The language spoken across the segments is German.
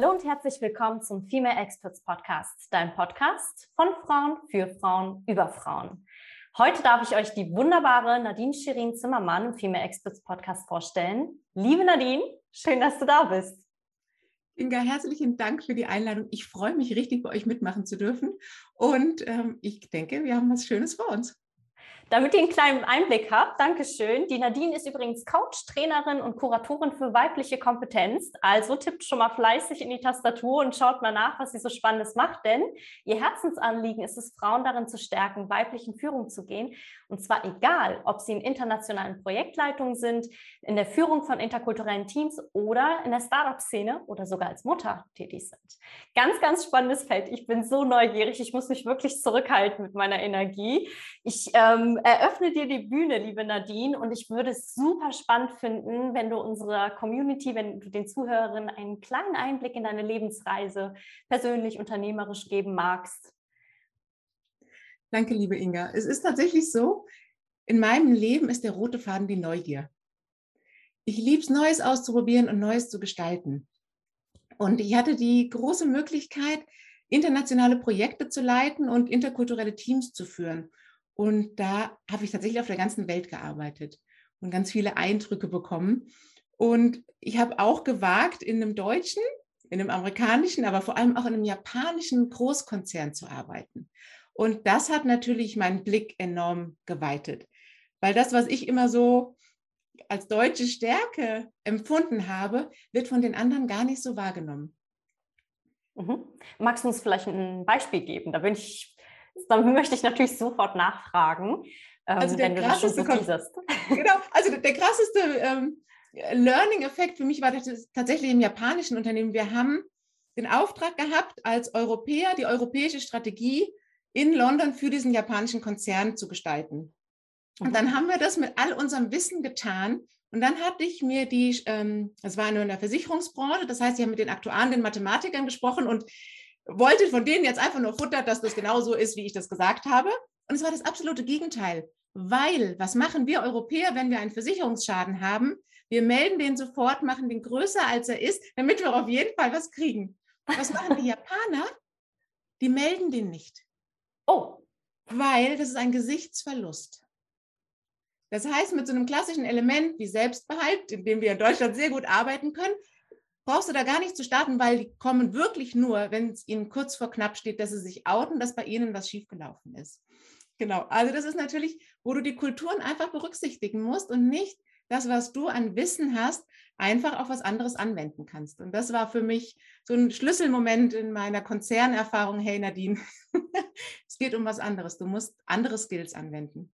Hallo und herzlich willkommen zum Female Experts Podcast, dein Podcast von Frauen für Frauen über Frauen. Heute darf ich euch die wunderbare Nadine Shirin Zimmermann im Female Experts Podcast vorstellen. Liebe Nadine, schön, dass du da bist. Inga, herzlichen Dank für die Einladung. Ich freue mich richtig, bei euch mitmachen zu dürfen. Und ähm, ich denke, wir haben was Schönes vor uns. Damit ihr einen kleinen Einblick habt, Dankeschön. Die Nadine ist übrigens Coach, Trainerin und Kuratorin für weibliche Kompetenz. Also tippt schon mal fleißig in die Tastatur und schaut mal nach, was sie so Spannendes macht. Denn ihr Herzensanliegen ist es, Frauen darin zu stärken, weiblichen Führung zu gehen. Und zwar egal, ob sie in internationalen Projektleitungen sind, in der Führung von interkulturellen Teams oder in der Startup-Szene oder sogar als Mutter tätig sind. Ganz, ganz spannendes Feld. Ich bin so neugierig. Ich muss mich wirklich zurückhalten mit meiner Energie. Ich ähm, eröffne dir die Bühne, liebe Nadine, und ich würde es super spannend finden, wenn du unserer Community, wenn du den Zuhörerinnen einen kleinen Einblick in deine Lebensreise persönlich, unternehmerisch geben magst. Danke, liebe Inga. Es ist tatsächlich so, in meinem Leben ist der rote Faden die Neugier. Ich liebe es, Neues auszuprobieren und Neues zu gestalten. Und ich hatte die große Möglichkeit, internationale Projekte zu leiten und interkulturelle Teams zu führen. Und da habe ich tatsächlich auf der ganzen Welt gearbeitet und ganz viele Eindrücke bekommen. Und ich habe auch gewagt, in einem deutschen, in einem amerikanischen, aber vor allem auch in einem japanischen Großkonzern zu arbeiten. Und das hat natürlich meinen Blick enorm geweitet, weil das, was ich immer so als deutsche Stärke empfunden habe, wird von den anderen gar nicht so wahrgenommen. Mhm. Magst du uns vielleicht ein Beispiel geben? Da bin ich dann möchte ich natürlich sofort nachfragen, ähm, also wenn du das schon so teaserst. Genau, also der, der krasseste ähm, Learning-Effekt für mich war tatsächlich im japanischen Unternehmen. Wir haben den Auftrag gehabt, als Europäer die europäische Strategie in London für diesen japanischen Konzern zu gestalten. Und dann mhm. haben wir das mit all unserem Wissen getan. Und dann hatte ich mir die, ähm, das war nur in der Versicherungsbranche, das heißt, ich habe mit den Aktuaren, den Mathematikern gesprochen und wollte von denen jetzt einfach nur Futter, dass das genau so ist, wie ich das gesagt habe. Und es war das absolute Gegenteil. Weil, was machen wir Europäer, wenn wir einen Versicherungsschaden haben? Wir melden den sofort, machen den größer, als er ist, damit wir auf jeden Fall was kriegen. Was machen die Japaner? Die melden den nicht. Oh. Weil das ist ein Gesichtsverlust. Das heißt, mit so einem klassischen Element wie Selbstbehalt, in dem wir in Deutschland sehr gut arbeiten können, brauchst du da gar nicht zu starten, weil die kommen wirklich nur, wenn es ihnen kurz vor knapp steht, dass sie sich outen, dass bei ihnen was schiefgelaufen ist. Genau, also das ist natürlich, wo du die Kulturen einfach berücksichtigen musst und nicht das, was du an Wissen hast, einfach auf was anderes anwenden kannst. Und das war für mich so ein Schlüsselmoment in meiner Konzernerfahrung. Hey Nadine, es geht um was anderes. Du musst andere Skills anwenden.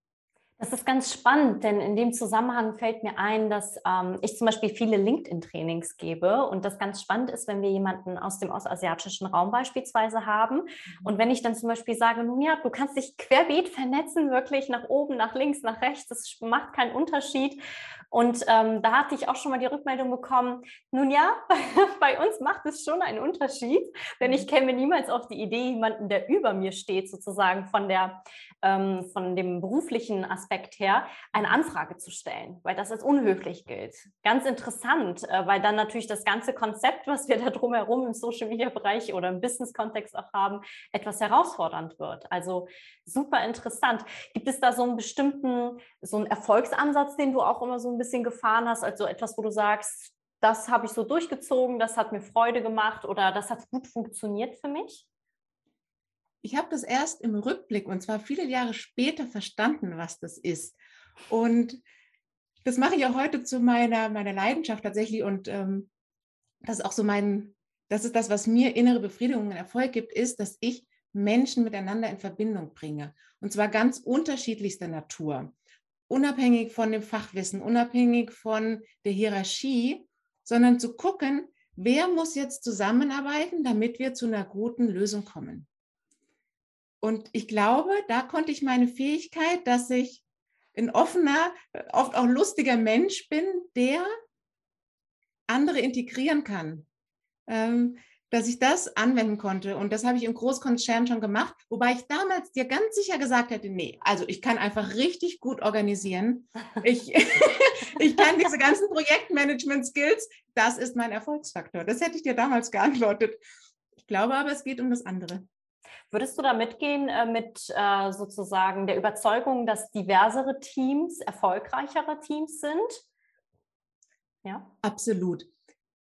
Das ist ganz spannend, denn in dem Zusammenhang fällt mir ein, dass ähm, ich zum Beispiel viele LinkedIn-Trainings gebe und das ganz spannend ist, wenn wir jemanden aus dem ostasiatischen Raum beispielsweise haben mhm. und wenn ich dann zum Beispiel sage, nun ja, du kannst dich querbeet vernetzen, wirklich nach oben, nach links, nach rechts, das macht keinen Unterschied und ähm, da hatte ich auch schon mal die Rückmeldung bekommen, nun ja, bei uns macht es schon einen Unterschied, denn ich mhm. käme niemals auf die Idee, jemanden, der über mir steht, sozusagen von, der, ähm, von dem beruflichen Aspekt her, eine Anfrage zu stellen, weil das als unhöflich gilt. Ganz interessant, äh, weil dann natürlich das ganze Konzept, was wir da drumherum im Social-Media-Bereich oder im Business-Kontext auch haben, etwas herausfordernd wird. Also super interessant. Gibt es da so einen bestimmten, so einen Erfolgsansatz, den du auch immer so ein bisschen gefahren hast, also etwas, wo du sagst, das habe ich so durchgezogen, das hat mir Freude gemacht oder das hat gut funktioniert für mich? Ich habe das erst im Rückblick und zwar viele Jahre später verstanden, was das ist. Und das mache ich auch heute zu meiner, meiner Leidenschaft tatsächlich. Und ähm, das ist auch so mein, das ist das, was mir innere Befriedigung und Erfolg gibt, ist, dass ich Menschen miteinander in Verbindung bringe. Und zwar ganz unterschiedlichster Natur unabhängig von dem Fachwissen, unabhängig von der Hierarchie, sondern zu gucken, wer muss jetzt zusammenarbeiten, damit wir zu einer guten Lösung kommen. Und ich glaube, da konnte ich meine Fähigkeit, dass ich ein offener, oft auch lustiger Mensch bin, der andere integrieren kann. Ähm, dass ich das anwenden konnte. Und das habe ich im Großkonzern schon gemacht, wobei ich damals dir ganz sicher gesagt hätte, nee, also ich kann einfach richtig gut organisieren. Ich, ich kann diese ganzen Projektmanagement-Skills, das ist mein Erfolgsfaktor. Das hätte ich dir damals geantwortet. Ich glaube aber, es geht um das andere. Würdest du da mitgehen äh, mit äh, sozusagen der Überzeugung, dass diversere Teams erfolgreichere Teams sind? Ja. Absolut.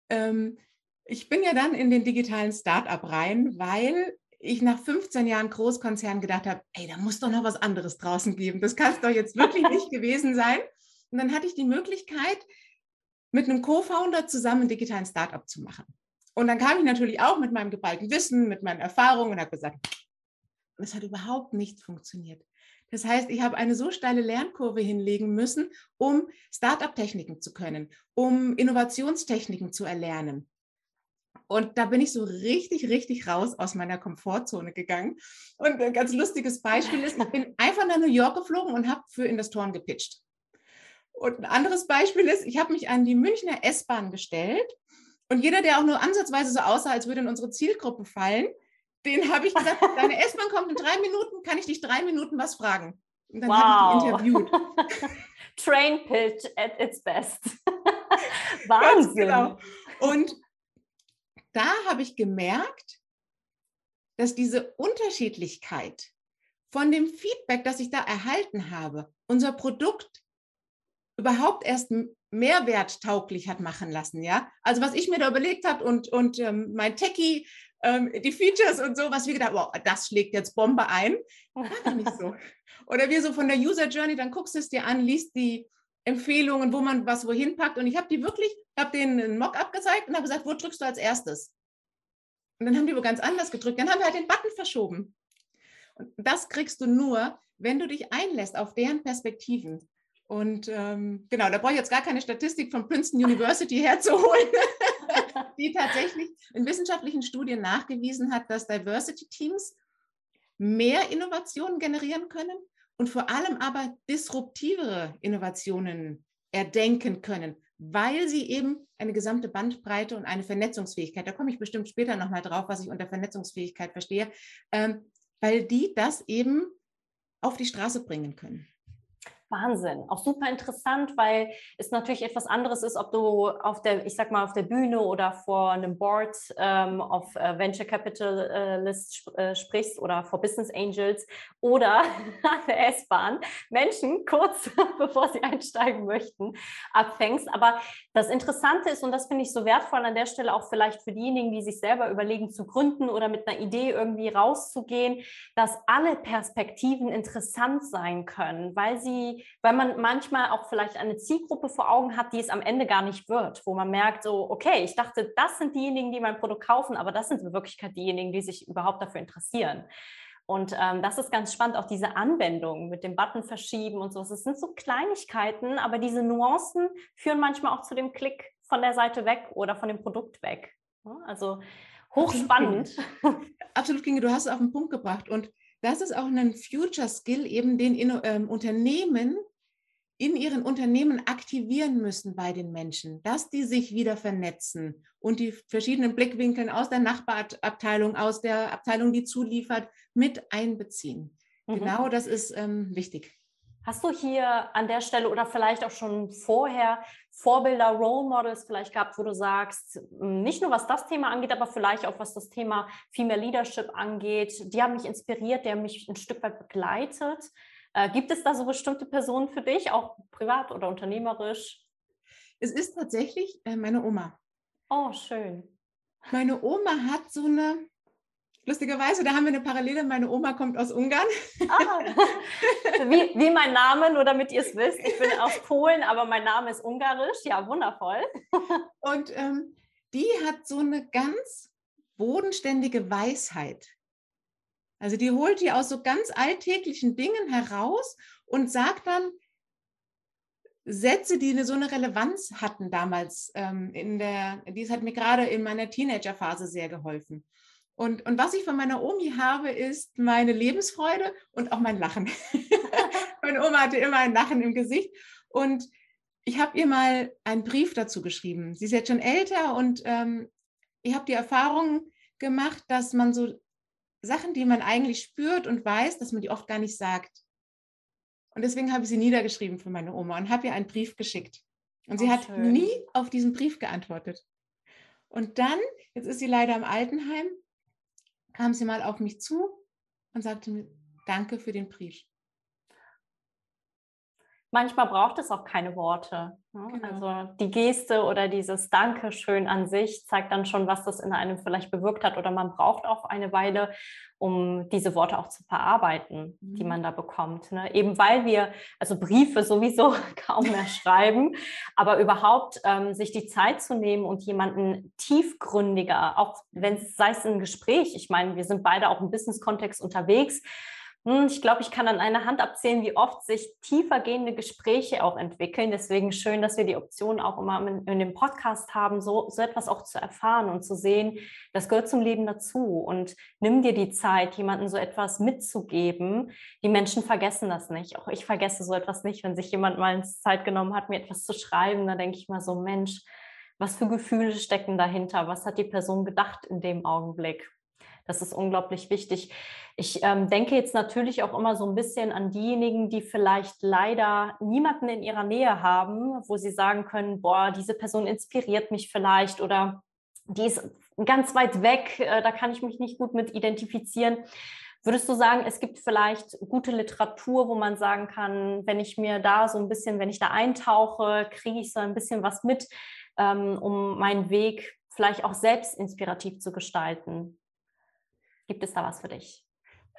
Ähm, ich bin ja dann in den digitalen Startup rein, weil ich nach 15 Jahren Großkonzern gedacht habe, ey, da muss doch noch was anderes draußen geben. Das kann es doch jetzt wirklich nicht gewesen sein. Und dann hatte ich die Möglichkeit, mit einem Co-Founder zusammen einen digitalen Startup zu machen. Und dann kam ich natürlich auch mit meinem geballten Wissen, mit meinen Erfahrungen und habe gesagt, es hat überhaupt nicht funktioniert. Das heißt, ich habe eine so steile Lernkurve hinlegen müssen, um Startup-Techniken zu können, um Innovationstechniken zu erlernen. Und da bin ich so richtig, richtig raus aus meiner Komfortzone gegangen. Und ein ganz lustiges Beispiel ist, ich bin einfach nach New York geflogen und habe für Investoren gepitcht. Und ein anderes Beispiel ist, ich habe mich an die Münchner S-Bahn gestellt und jeder, der auch nur ansatzweise so aussah, als würde in unsere Zielgruppe fallen, den habe ich gesagt, deine S-Bahn kommt in drei Minuten, kann ich dich drei Minuten was fragen? Und dann wow. habe ich die interviewt. Train pitch at its best. Wahnsinn. Genau. Und da habe ich gemerkt, dass diese Unterschiedlichkeit von dem Feedback, das ich da erhalten habe, unser Produkt überhaupt erst mehrwerttauglich hat machen lassen, ja. Also was ich mir da überlegt habe und, und ähm, mein Techie, ähm, die Features und so, was wir gedacht, wow, das schlägt jetzt Bombe ein, war nicht so. Oder wir so von der User Journey, dann guckst du es dir an, liest die Empfehlungen, wo man was wohin packt und ich habe die wirklich, habe denen einen Mock-up gezeigt und habe gesagt, wo drückst du als erstes? Und dann haben die aber ganz anders gedrückt, dann haben wir halt den Button verschoben. Und das kriegst du nur, wenn du dich einlässt auf deren Perspektiven. Und ähm, genau, da brauche ich jetzt gar keine Statistik von Princeton University herzuholen, die tatsächlich in wissenschaftlichen Studien nachgewiesen hat, dass Diversity Teams mehr Innovationen generieren können und vor allem aber disruptivere Innovationen erdenken können, weil sie eben eine gesamte Bandbreite und eine Vernetzungsfähigkeit, da komme ich bestimmt später nochmal drauf, was ich unter Vernetzungsfähigkeit verstehe, ähm, weil die das eben auf die Straße bringen können. Wahnsinn, auch super interessant, weil es natürlich etwas anderes ist, ob du auf der, ich sag mal, auf der Bühne oder vor einem Board ähm, auf äh, Venture Capitalist äh, sprichst oder vor Business Angels oder an der S-Bahn Menschen kurz bevor sie einsteigen möchten abfängst. Aber das Interessante ist, und das finde ich so wertvoll an der Stelle auch vielleicht für diejenigen, die sich selber überlegen zu gründen oder mit einer Idee irgendwie rauszugehen, dass alle Perspektiven interessant sein können, weil sie weil man manchmal auch vielleicht eine Zielgruppe vor Augen hat, die es am Ende gar nicht wird, wo man merkt, so, okay, ich dachte, das sind diejenigen, die mein Produkt kaufen, aber das sind in Wirklichkeit diejenigen, die sich überhaupt dafür interessieren. Und ähm, das ist ganz spannend, auch diese Anwendung mit dem Button verschieben und so. Es sind so Kleinigkeiten, aber diese Nuancen führen manchmal auch zu dem Klick von der Seite weg oder von dem Produkt weg. Also hochspannend. Absolut, Absolut Kinge, du hast es auf den Punkt gebracht. Und das ist auch ein Future Skill, eben den ähm, Unternehmen in ihren Unternehmen aktivieren müssen bei den Menschen, dass die sich wieder vernetzen und die verschiedenen Blickwinkeln aus der Nachbarabteilung, aus der Abteilung, die zuliefert, mit einbeziehen. Mhm. Genau das ist ähm, wichtig. Hast du hier an der Stelle oder vielleicht auch schon vorher Vorbilder, Role Models vielleicht gehabt, wo du sagst, hm, nicht nur was das Thema angeht, aber vielleicht auch was das Thema Female Leadership angeht, die haben mich inspiriert, die haben mich ein Stück weit begleitet. Äh, gibt es da so bestimmte Personen für dich, auch privat oder unternehmerisch? Es ist tatsächlich äh, meine Oma. Oh, schön. Meine Oma hat so eine Lustigerweise, da haben wir eine Parallele. Meine Oma kommt aus Ungarn. Ah, wie, wie mein Name, nur damit ihr es wisst. Ich bin aus Polen, aber mein Name ist ungarisch. Ja, wundervoll. Und ähm, die hat so eine ganz bodenständige Weisheit. Also die holt die aus so ganz alltäglichen Dingen heraus und sagt dann Sätze, die eine, so eine Relevanz hatten damals ähm, in der, dies hat mir gerade in meiner Teenagerphase sehr geholfen. Und, und was ich von meiner Omi habe, ist meine Lebensfreude und auch mein Lachen. Meine Oma hatte immer ein Lachen im Gesicht. Und ich habe ihr mal einen Brief dazu geschrieben. Sie ist jetzt schon älter und ähm, ich habe die Erfahrung gemacht, dass man so Sachen, die man eigentlich spürt und weiß, dass man die oft gar nicht sagt. Und deswegen habe ich sie niedergeschrieben für meine Oma und habe ihr einen Brief geschickt. Und sie oh, hat schön. nie auf diesen Brief geantwortet. Und dann, jetzt ist sie leider im Altenheim, kam sie mal auf mich zu und sagte mir, danke für den Brief manchmal braucht es auch keine Worte. Ne? Genau. Also die Geste oder dieses Dankeschön an sich zeigt dann schon, was das in einem vielleicht bewirkt hat. Oder man braucht auch eine Weile, um diese Worte auch zu verarbeiten, mhm. die man da bekommt. Ne? Eben weil wir, also Briefe sowieso kaum mehr schreiben, aber überhaupt ähm, sich die Zeit zu nehmen und jemanden tiefgründiger, auch wenn es sei es ein Gespräch, ich meine, wir sind beide auch im Business-Kontext unterwegs, hm, ich glaube, ich kann an einer Hand abzählen, wie oft sich tiefer gehende Gespräche auch entwickeln. Deswegen schön, dass wir die Option auch immer in, in, dem Podcast haben, so, so etwas auch zu erfahren und zu sehen, das gehört zum Leben dazu. Und nimm dir die Zeit, jemandem so etwas mitzugeben. Die Menschen vergessen das nicht. Auch ich vergesse so etwas nicht. Wenn sich jemand mal Zeit genommen hat, mir etwas zu schreiben, dann denke ich mal so, Mensch, was für Gefühle stecken dahinter? Was hat die Person gedacht in dem Augenblick? Das ist unglaublich wichtig. Ich ähm, denke jetzt natürlich auch immer so ein bisschen an diejenigen, die vielleicht leider niemanden in ihrer Nähe haben, wo sie sagen können, boah, diese Person inspiriert mich vielleicht oder die ist ganz weit weg, äh, da kann ich mich nicht gut mit identifizieren. Würdest du sagen, es gibt vielleicht gute Literatur, wo man sagen kann, wenn ich mir da so ein bisschen, wenn ich da eintauche, kriege ich so ein bisschen was mit, ähm, um meinen Weg vielleicht auch selbst inspirativ zu gestalten? Gibt es da was für dich?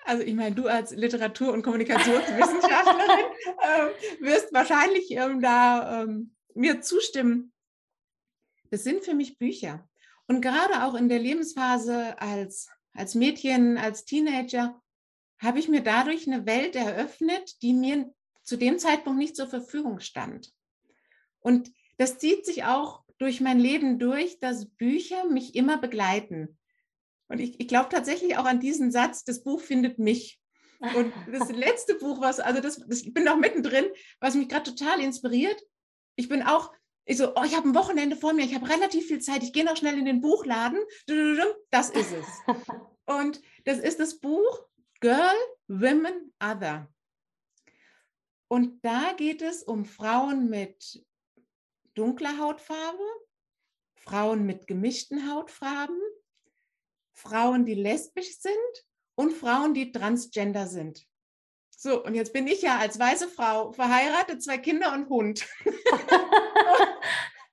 Also ich meine, du als Literatur- und Kommunikationswissenschaftlerin äh, wirst wahrscheinlich ähm, da ähm, mir zustimmen. Das sind für mich Bücher. Und gerade auch in der Lebensphase als, als Mädchen, als Teenager, habe ich mir dadurch eine Welt eröffnet, die mir zu dem Zeitpunkt nicht zur Verfügung stand. Und das zieht sich auch durch mein Leben durch, dass Bücher mich immer begleiten. Und ich, ich glaube tatsächlich auch an diesen Satz, das Buch findet mich. Und das letzte Buch, was, also das, das ich bin noch mittendrin, was mich gerade total inspiriert. Ich bin auch, ich so, oh, ich habe ein Wochenende vor mir, ich habe relativ viel Zeit, ich gehe noch schnell in den Buchladen. Das ist es. Und das ist das Buch Girl, Women, Other. Und da geht es um Frauen mit dunkler Hautfarbe, Frauen mit gemischten Hautfarben, Frauen, die lesbisch sind und Frauen, die transgender sind. So, und jetzt bin ich ja als weiße Frau verheiratet, zwei Kinder und Hund.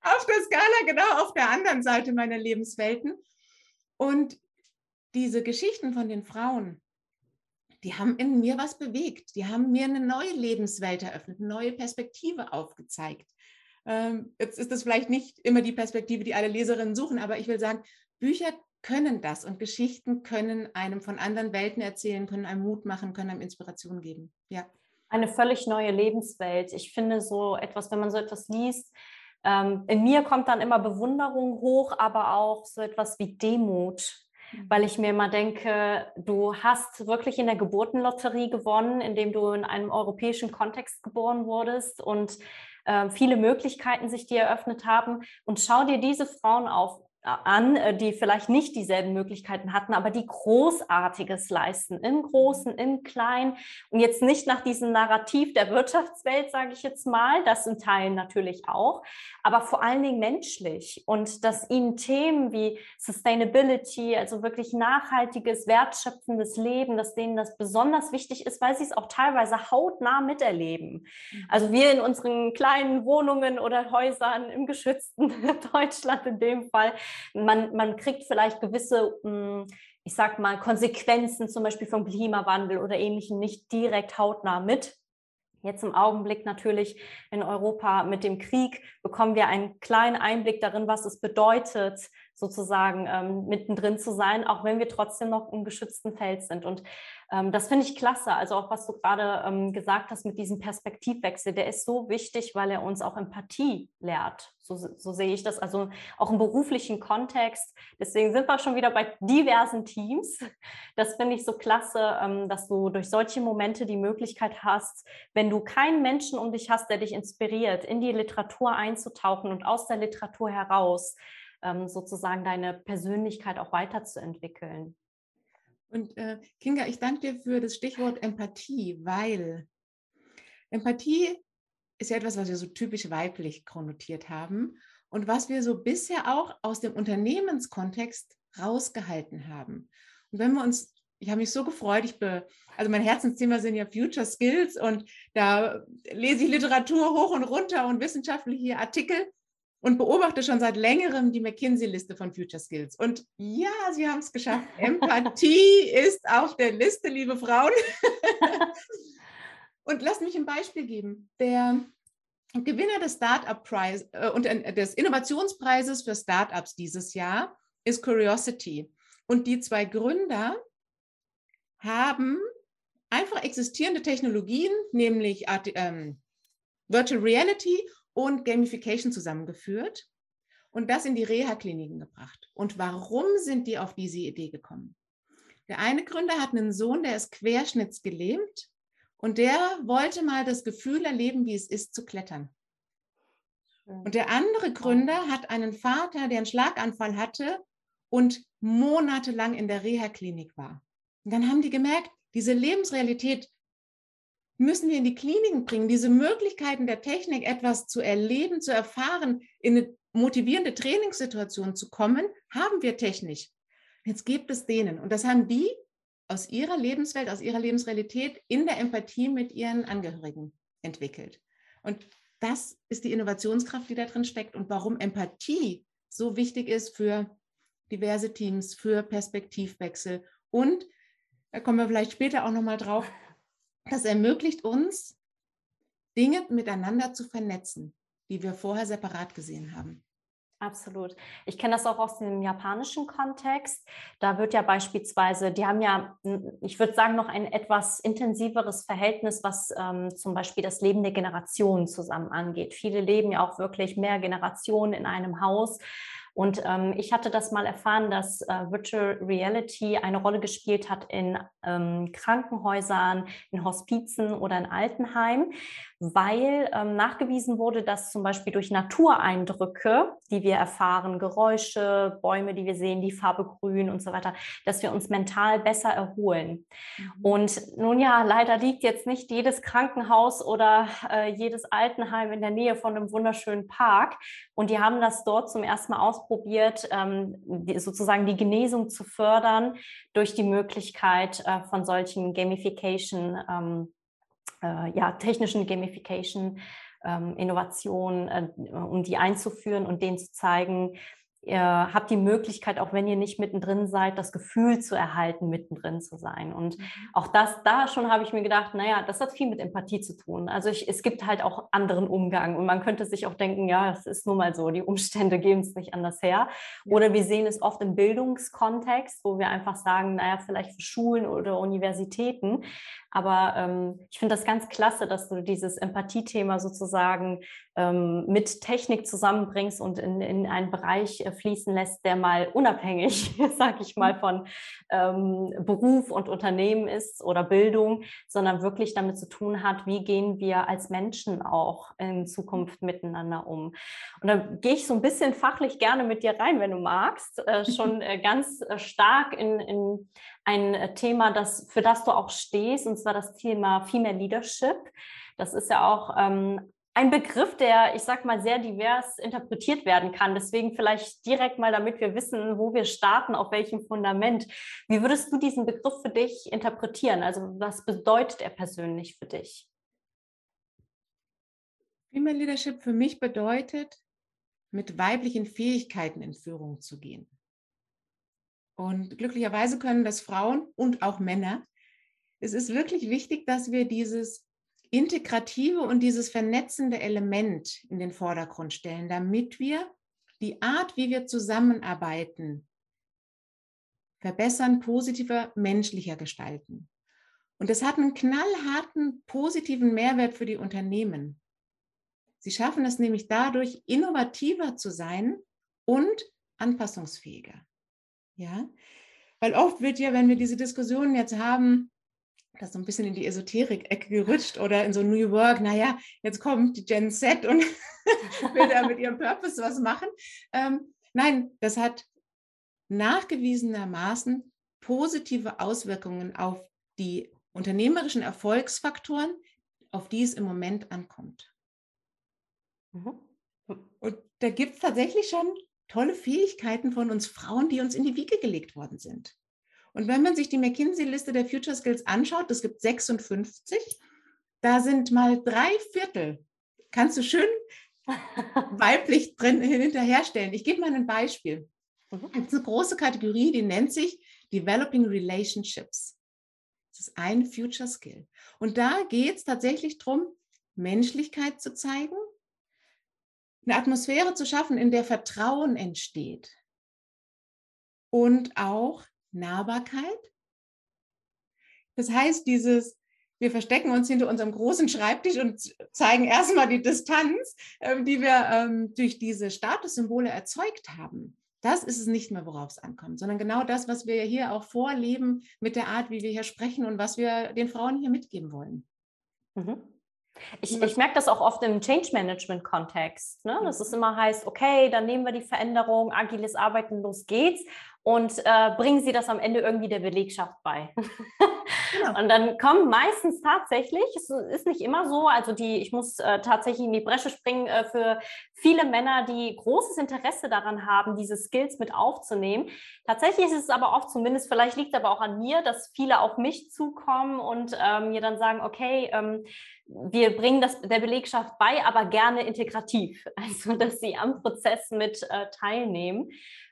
auf der Skala genau auf der anderen Seite meiner Lebenswelten. Und diese Geschichten von den Frauen, die haben in mir was bewegt. Die haben mir eine neue Lebenswelt eröffnet, eine neue Perspektive aufgezeigt. Ähm, jetzt ist das vielleicht nicht immer die Perspektive, die alle Leserinnen suchen, aber ich will sagen, Bücher können das und Geschichten können einem von anderen Welten erzählen, können einem Mut machen, können einem Inspiration geben. Ja. Eine völlig neue Lebenswelt. Ich finde so etwas, wenn man so etwas liest, ähm, in mir kommt dann immer Bewunderung hoch, aber auch so etwas wie Demut, mhm. weil ich mir immer denke, du hast wirklich in der Geburtenlotterie gewonnen, indem du in einem europäischen Kontext geboren wurdest und äh, viele Möglichkeiten sich dir eröffnet haben. Und schau dir diese Frauen auf, an, äh, die vielleicht nicht dieselben Möglichkeiten hatten, aber die Großartiges leisten, im Großen, im Kleinen und jetzt nicht nach diesem Narrativ der Wirtschaftswelt, sage ich jetzt mal, das in Teilen natürlich auch, aber vor allen Dingen menschlich und dass ihnen Themen wie Sustainability, also wirklich nachhaltiges, wertschöpfendes Leben, dass denen das besonders wichtig ist, weil sie es auch teilweise hautnah miterleben. Mhm. Also wir in unseren kleinen Wohnungen oder Häusern im geschützten Deutschland in dem Fall, man, man kriegt vielleicht gewisse, hm, ich sag mal, Konsequenzen zum Beispiel vom Klimawandel oder ähnlichen nicht direkt hautnah mit. Jetzt im Augenblick natürlich in Europa mit dem Krieg bekommen wir einen kleinen Einblick darin, was es bedeutet, sozusagen ähm, mittendrin zu sein, auch wenn wir trotzdem noch im geschützten Feld sind. Und das finde ich klasse. Also auch was du gerade ähm, gesagt hast mit diesem Perspektivwechsel, der ist so wichtig, weil er uns auch Empathie lehrt. So, so sehe ich das. Also auch im beruflichen Kontext. Deswegen sind wir schon wieder bei diversen Teams. Das finde ich so klasse, ähm, dass du durch solche Momente die Möglichkeit hast, wenn du keinen Menschen um dich hast, der dich inspiriert, in die Literatur einzutauchen und aus der Literatur heraus ähm, sozusagen deine Persönlichkeit auch weiterzuentwickeln. Und äh, Kinga, ich danke dir für das Stichwort Empathie, weil Empathie ist ja etwas, was wir so typisch weiblich konnotiert haben und was wir so bisher auch aus dem Unternehmenskontext rausgehalten haben. Und wenn wir uns, ich habe mich so gefreut, ich be, also mein Herzensthema sind ja Future Skills und da lese ich Literatur hoch und runter und wissenschaftliche Artikel und beobachte schon seit längerem die McKinsey-Liste von Future Skills. Und ja, sie haben es geschafft. Empathie ist auf der Liste, liebe Frauen. und lasst mich ein Beispiel geben. Der Gewinner des Startup Preis äh, und äh, des Innovationspreises für Startups dieses Jahr ist Curiosity. Und die zwei Gründer haben einfach existierende Technologien, nämlich ähm, Virtual Reality und Gamification zusammengeführt und das in die Reha-Kliniken gebracht. Und warum sind die auf diese Idee gekommen? Der eine Gründer hat einen Sohn, der ist querschnittsgelähmt und der wollte mal das Gefühl erleben, wie es ist zu klettern. Und der andere Gründer hat einen Vater, der einen Schlaganfall hatte und monatelang in der Reha-Klinik war. Und dann haben die gemerkt, diese Lebensrealität müssen wir in die Kliniken bringen, diese Möglichkeiten der Technik, etwas zu erleben, zu erfahren, in eine motivierende Trainingssituation zu kommen, haben wir technisch. Jetzt gibt es denen. Und das haben die aus ihrer Lebenswelt, aus ihrer Lebensrealität in der Empathie mit ihren Angehörigen entwickelt. Und das ist die Innovationskraft, die da drin steckt und warum Empathie so wichtig ist für diverse Teams, für Perspektivwechsel. Und da kommen wir vielleicht später auch nochmal drauf, das ermöglicht uns, Dinge miteinander zu vernetzen, die wir vorher separat gesehen haben. Absolut. Ich kenne das auch aus dem japanischen Kontext. Da wird ja beispielsweise, die haben ja, ich würde sagen, noch ein etwas intensiveres Verhältnis, was ähm, zum Beispiel das Leben der Generationen zusammen angeht. Viele leben ja auch wirklich mehr Generationen in einem Haus. Und ähm, ich hatte das mal erfahren, dass äh, Virtual Reality eine Rolle gespielt hat in ähm, Krankenhäusern, in Hospizen oder in Altenheimen, weil ähm, nachgewiesen wurde, dass zum Beispiel durch Natureindrücke, die wir erfahren, Geräusche, Bäume, die wir sehen, die Farbe grün und so weiter, dass wir uns mental besser erholen. Mhm. Und nun ja, leider liegt jetzt nicht jedes Krankenhaus oder äh, jedes Altenheim in der Nähe von einem wunderschönen Park. Und die haben das dort zum ersten Mal ausprobiert, ähm, die, sozusagen die Genesung zu fördern durch die Möglichkeit äh, von solchen Gamification ähm, äh, ja, technischen Gamification, ähm, Innovationen, äh, um die einzuführen und denen zu zeigen, ihr habt die Möglichkeit, auch wenn ihr nicht mittendrin seid, das Gefühl zu erhalten, mittendrin zu sein. Und mhm. auch das, da schon habe ich mir gedacht, naja, das hat viel mit Empathie zu tun. Also ich, es gibt halt auch anderen Umgang und man könnte sich auch denken, ja, es ist nun mal so, die Umstände geben es nicht anders her. Oder wir sehen es oft im Bildungskontext, wo wir einfach sagen, naja, vielleicht für Schulen oder Universitäten. Aber ähm, ich finde das ganz klasse, dass du dieses Empathie-Thema sozusagen ähm, mit Technik zusammenbringst und in, in einen Bereich äh, fließen lässt, der mal unabhängig, sag ich mal, von ähm, Beruf und Unternehmen ist oder Bildung, sondern wirklich damit zu tun hat, wie gehen wir als Menschen auch in Zukunft miteinander um. Und da gehe ich so ein bisschen fachlich gerne mit dir rein, wenn du magst, äh, schon äh, ganz äh, stark in, in ein äh, Thema, das, für das du auch stehst, und zwar das Thema Female Leadership. Das ist ja auch ähm, ein Begriff, der, ich sag mal, sehr divers interpretiert werden kann. Deswegen vielleicht direkt mal, damit wir wissen, wo wir starten, auf welchem Fundament. Wie würdest du diesen Begriff für dich interpretieren? Also was bedeutet er persönlich für dich? Female Leadership für mich bedeutet, mit weiblichen Fähigkeiten in Führung zu gehen. Und glücklicherweise können das Frauen und auch Männer. Es ist wirklich wichtig, dass wir dieses integrative und dieses vernetzende Element in den Vordergrund stellen, damit wir die Art, wie wir zusammenarbeiten, verbessern, positiver, menschlicher gestalten. Und das hat einen knallharten, positiven Mehrwert für die Unternehmen. Sie schaffen es nämlich dadurch, innovativer zu sein und anpassungsfähiger. Ja, weil oft wird ja, wenn wir diese Diskussionen jetzt haben, das so ein bisschen in die Esoterik-Ecke gerutscht oder in so New Work, naja, jetzt kommt die Gen Z und will da mit ihrem Purpose was machen. Ähm, nein, das hat nachgewiesenermaßen positive Auswirkungen auf die unternehmerischen Erfolgsfaktoren, auf die es im Moment ankommt. Mhm. Und da gibt es tatsächlich schon tolle Fähigkeiten von uns Frauen, die uns in die Wiege gelegt worden sind. Und wenn man sich die McKinsey-Liste der Future Skills anschaut, es gibt 56, da sind mal drei Viertel, kannst du schön weiblich drin hinterherstellen. Ich gebe mal ein Beispiel. Mhm. Es gibt eine große Kategorie, die nennt sich Developing Relationships. Das ist ein Future Skill. Und da geht es tatsächlich darum, Menschlichkeit zu zeigen, eine Atmosphäre zu schaffen, in der Vertrauen entsteht und auch Nahbarkeit. Das heißt, dieses, wir verstecken uns hinter unserem großen Schreibtisch und zeigen erstmal die Distanz, ähm, die wir ähm, durch diese Statussymbole erzeugt haben. Das ist es nicht mehr, worauf es ankommt, sondern genau das, was wir hier auch vorleben mit der Art, wie wir hier sprechen und was wir den Frauen hier mitgeben wollen. Mhm. Ich, ich merke das auch oft im Change Management Kontext, ne? dass es immer heißt, okay, dann nehmen wir die Veränderung, agiles Arbeiten, los geht's und äh, bringen Sie das am Ende irgendwie der Belegschaft bei. Genau. Und dann kommen meistens tatsächlich, es ist nicht immer so, also die, ich muss äh, tatsächlich in die Bresche springen äh, für viele Männer, die großes Interesse daran haben, diese Skills mit aufzunehmen. Tatsächlich ist es aber oft, zumindest vielleicht liegt aber auch an mir, dass viele auf mich zukommen und ähm, mir dann sagen, okay, ähm, wir bringen das der Belegschaft bei, aber gerne integrativ, also dass sie am Prozess mit äh, teilnehmen.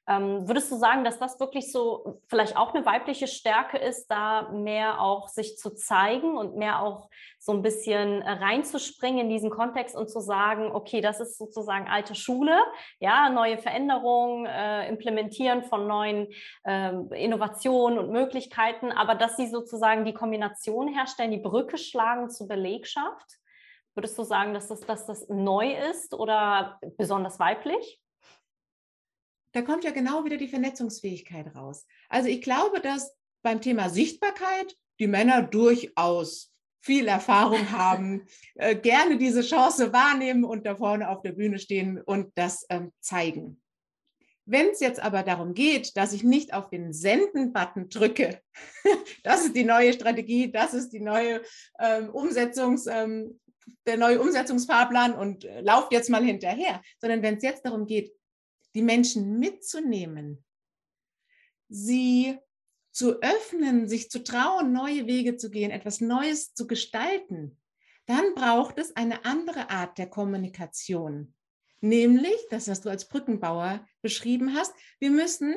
Ähm, würdest du sagen, dass das wirklich so vielleicht auch eine weibliche Stärke ist, da mehr auch sich zu zeigen und mehr auch so ein bisschen äh, reinzuspringen in diesen Kontext und zu sagen, okay, das ist sozusagen alte Schule, ja, neue Veränderungen, äh, implementieren von neuen äh, Innovationen und Möglichkeiten, aber dass sie sozusagen die Kombination herstellen, die Brücke schlagen zur Belegschaft? Würdest du sagen, dass das, dass das neu ist oder besonders weiblich? Da kommt ja genau wieder die Vernetzungsfähigkeit raus. Also ich glaube, dass beim Thema Sichtbarkeit die Männer durchaus viel Erfahrung haben, äh, gerne diese Chance wahrnehmen und da vorne auf der Bühne stehen und das ähm, zeigen. Wenn es jetzt aber darum geht, dass ich nicht auf den Senden-Button drücke, das ist die neue Strategie, das ist die neue ähm, Umsetzungs, ähm, der neue Umsetzungsfahrplan und äh, lauft jetzt mal hinterher, sondern wenn es jetzt darum geht, die Menschen mitzunehmen, sie zu öffnen, sich zu trauen, neue Wege zu gehen, etwas Neues zu gestalten, dann braucht es eine andere Art der Kommunikation. Nämlich das, was du als Brückenbauer beschrieben hast. Wir müssen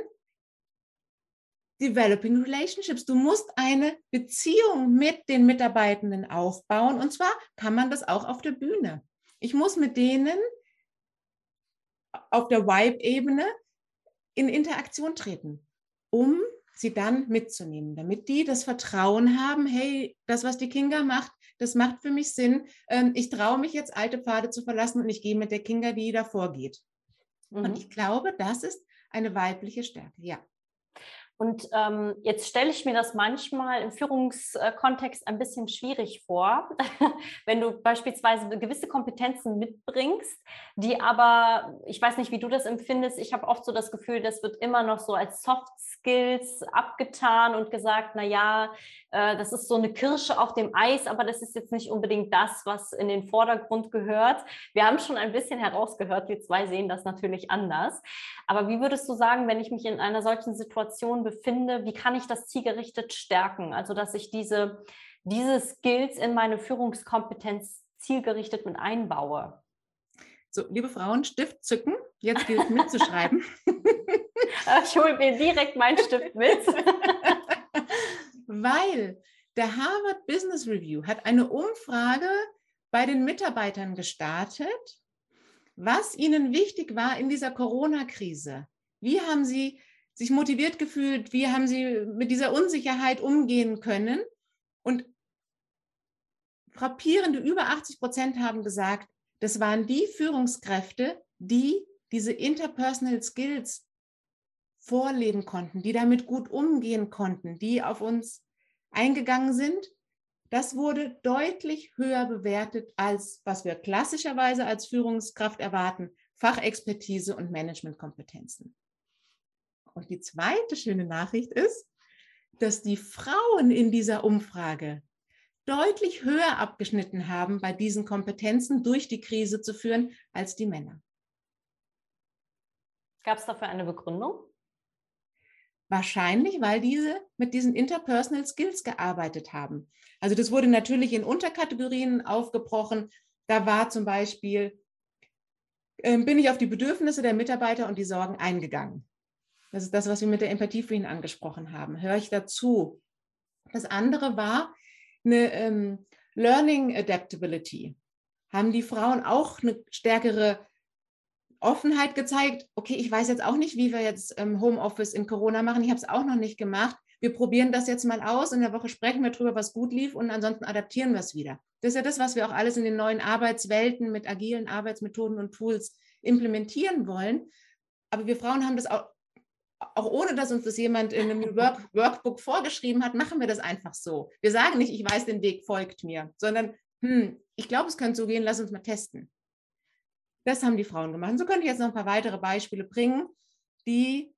Developing Relationships. Du musst eine Beziehung mit den Mitarbeitenden aufbauen. Und zwar kann man das auch auf der Bühne. Ich muss mit denen auf der Vibe-Ebene in Interaktion treten, um sie dann mitzunehmen, damit die das Vertrauen haben, hey, das, was die Kinga macht, das macht für mich Sinn. Ähm, ich traue mich jetzt, alte Pfade zu verlassen und ich gehe mit der Kinga, die davor geht. Mhm. Und ich glaube, das ist eine weibliche Stärke, ja. Und ähm, jetzt stelle ich mir das manchmal im Führungskontext ein bisschen schwierig vor, wenn du beispielsweise gewisse Kompetenzen mitbringst, die aber, ich weiß nicht, wie du das empfindest, ich habe oft so das Gefühl, das wird immer noch so als Soft Skills abgetan und gesagt, na ja, äh, das ist so eine Kirsche auf dem Eis, aber das ist jetzt nicht unbedingt das, was in den Vordergrund gehört. Wir haben schon ein bisschen herausgehört, wir zwei sehen das natürlich anders. Aber wie würdest du sagen, wenn ich mich in einer solchen Situation befinde, wie kann ich das zielgerichtet stärken? Also, dass ich diese, diese Skills in meine Führungskompetenz zielgerichtet mit einbaue. So, liebe Frauen, Stift zücken. Jetzt gilt mitzuschreiben. ich hole mir direkt meinen Stift mit. Weil der Harvard Business Review hat eine Umfrage bei den Mitarbeitern gestartet, was ihnen wichtig war in dieser Corona-Krise. Wie haben sie sich motiviert gefühlt? Wie haben sie mit dieser Unsicherheit umgehen können? Und frappierende über 80 Prozent haben gesagt, das waren die Führungskräfte, die diese interpersonal Skills vorleben konnten, die damit gut umgehen konnten, die auf uns eingegangen sind. Das wurde deutlich höher bewertet als was wir klassischerweise als Führungskraft erwarten, Fachexpertise und Managementkompetenzen. Und die zweite schöne Nachricht ist, dass die Frauen in dieser Umfrage deutlich höher abgeschnitten haben, bei diesen Kompetenzen durch die Krise zu führen, als die Männer. Gab es dafür eine Begründung? Wahrscheinlich, weil diese mit diesen Interpersonal Skills gearbeitet haben. Also das wurde natürlich in Unterkategorien aufgebrochen. Da war zum Beispiel, äh, bin ich auf die Bedürfnisse der Mitarbeiter und die Sorgen eingegangen. Das ist das, was wir mit der Empathie vorhin angesprochen haben. Höre ich dazu? Das andere war eine ähm, Learning Adaptability. Haben die Frauen auch eine stärkere Offenheit gezeigt, okay, ich weiß jetzt auch nicht, wie wir jetzt ähm, Homeoffice in Corona machen. Ich habe es auch noch nicht gemacht. Wir probieren das jetzt mal aus. In der Woche sprechen wir darüber, was gut lief und ansonsten adaptieren wir es wieder. Das ist ja das, was wir auch alles in den neuen Arbeitswelten mit agilen Arbeitsmethoden und Tools implementieren wollen. Aber wir Frauen haben das auch, auch ohne dass uns das jemand in einem Work, Workbook vorgeschrieben hat, machen wir das einfach so. Wir sagen nicht, ich weiß den Weg, folgt mir, sondern hm, ich glaube, es könnte so gehen, lass uns mal testen. Das haben die Frauen gemacht. Und so könnte ich jetzt noch ein paar weitere Beispiele bringen, die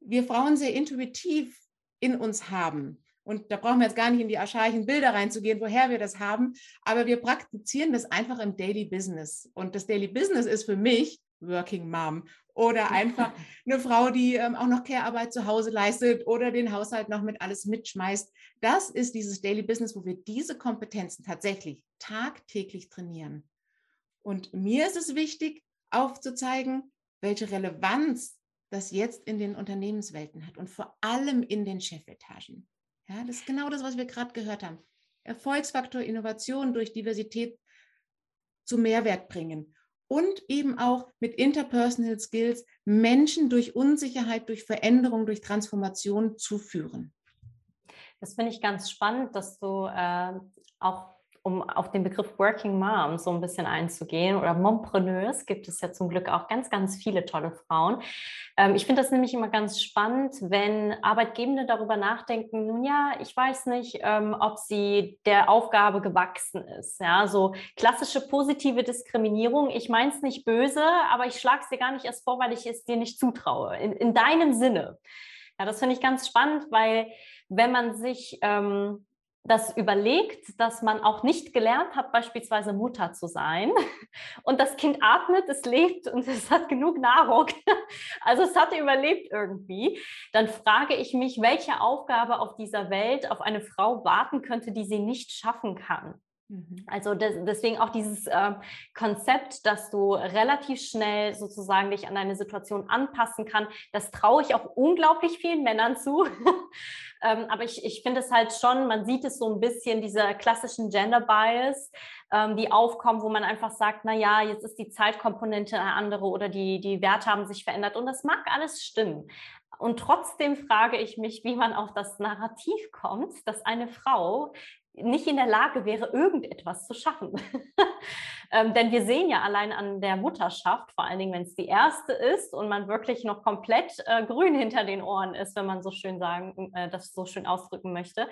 wir Frauen sehr intuitiv in uns haben. Und da brauchen wir jetzt gar nicht in die archaischen Bilder reinzugehen, woher wir das haben, aber wir praktizieren das einfach im Daily Business. Und das Daily Business ist für mich Working Mom oder einfach eine Frau, die ähm, auch noch Care-Arbeit zu Hause leistet oder den Haushalt noch mit alles mitschmeißt. Das ist dieses Daily Business, wo wir diese Kompetenzen tatsächlich tagtäglich trainieren. Und mir ist es wichtig, aufzuzeigen, welche Relevanz das jetzt in den Unternehmenswelten hat und vor allem in den Chefetagen. Ja, das ist genau das, was wir gerade gehört haben. Erfolgsfaktor Innovation durch Diversität zu Mehrwert bringen und eben auch mit Interpersonal Skills Menschen durch Unsicherheit, durch Veränderung, durch Transformation zu führen. Das finde ich ganz spannend, dass du äh, auch um auf den Begriff Working Mom so ein bisschen einzugehen oder Mompreneurs, gibt es ja zum Glück auch ganz, ganz viele tolle Frauen. Ähm, ich finde das nämlich immer ganz spannend, wenn Arbeitgebende darüber nachdenken, nun ja, ich weiß nicht, ähm, ob sie der Aufgabe gewachsen ist. Ja, so klassische positive Diskriminierung. Ich meine es nicht böse, aber ich schlage es dir gar nicht erst vor, weil ich es dir nicht zutraue. In, in deinem Sinne. Ja, das finde ich ganz spannend, weil wenn man sich ähm, das überlegt, dass man auch nicht gelernt hat, beispielsweise Mutter zu sein. Und das Kind atmet, es lebt und es hat genug Nahrung. Also es hat überlebt irgendwie. Dann frage ich mich, welche Aufgabe auf dieser Welt auf eine Frau warten könnte, die sie nicht schaffen kann. Mhm. Also das, deswegen auch dieses äh, Konzept, dass du relativ schnell sozusagen dich an deine Situation anpassen kann, das traue ich auch unglaublich vielen Männern zu. ähm, aber ich, ich finde es halt schon, man sieht es so ein bisschen, diese klassischen Gender Bias, ähm, die aufkommen, wo man einfach sagt, na ja, jetzt ist die Zeitkomponente eine andere oder die, die Werte haben sich verändert und das mag alles stimmen. Und trotzdem frage ich mich, wie man auf das Narrativ kommt, dass eine Frau nicht in der Lage wäre, irgendetwas zu schaffen. ähm, denn wir sehen ja allein an der Mutterschaft, vor allen Dingen, wenn es die erste ist und man wirklich noch komplett äh, grün hinter den Ohren ist, wenn man so schön sagen, äh, das so schön ausdrücken möchte,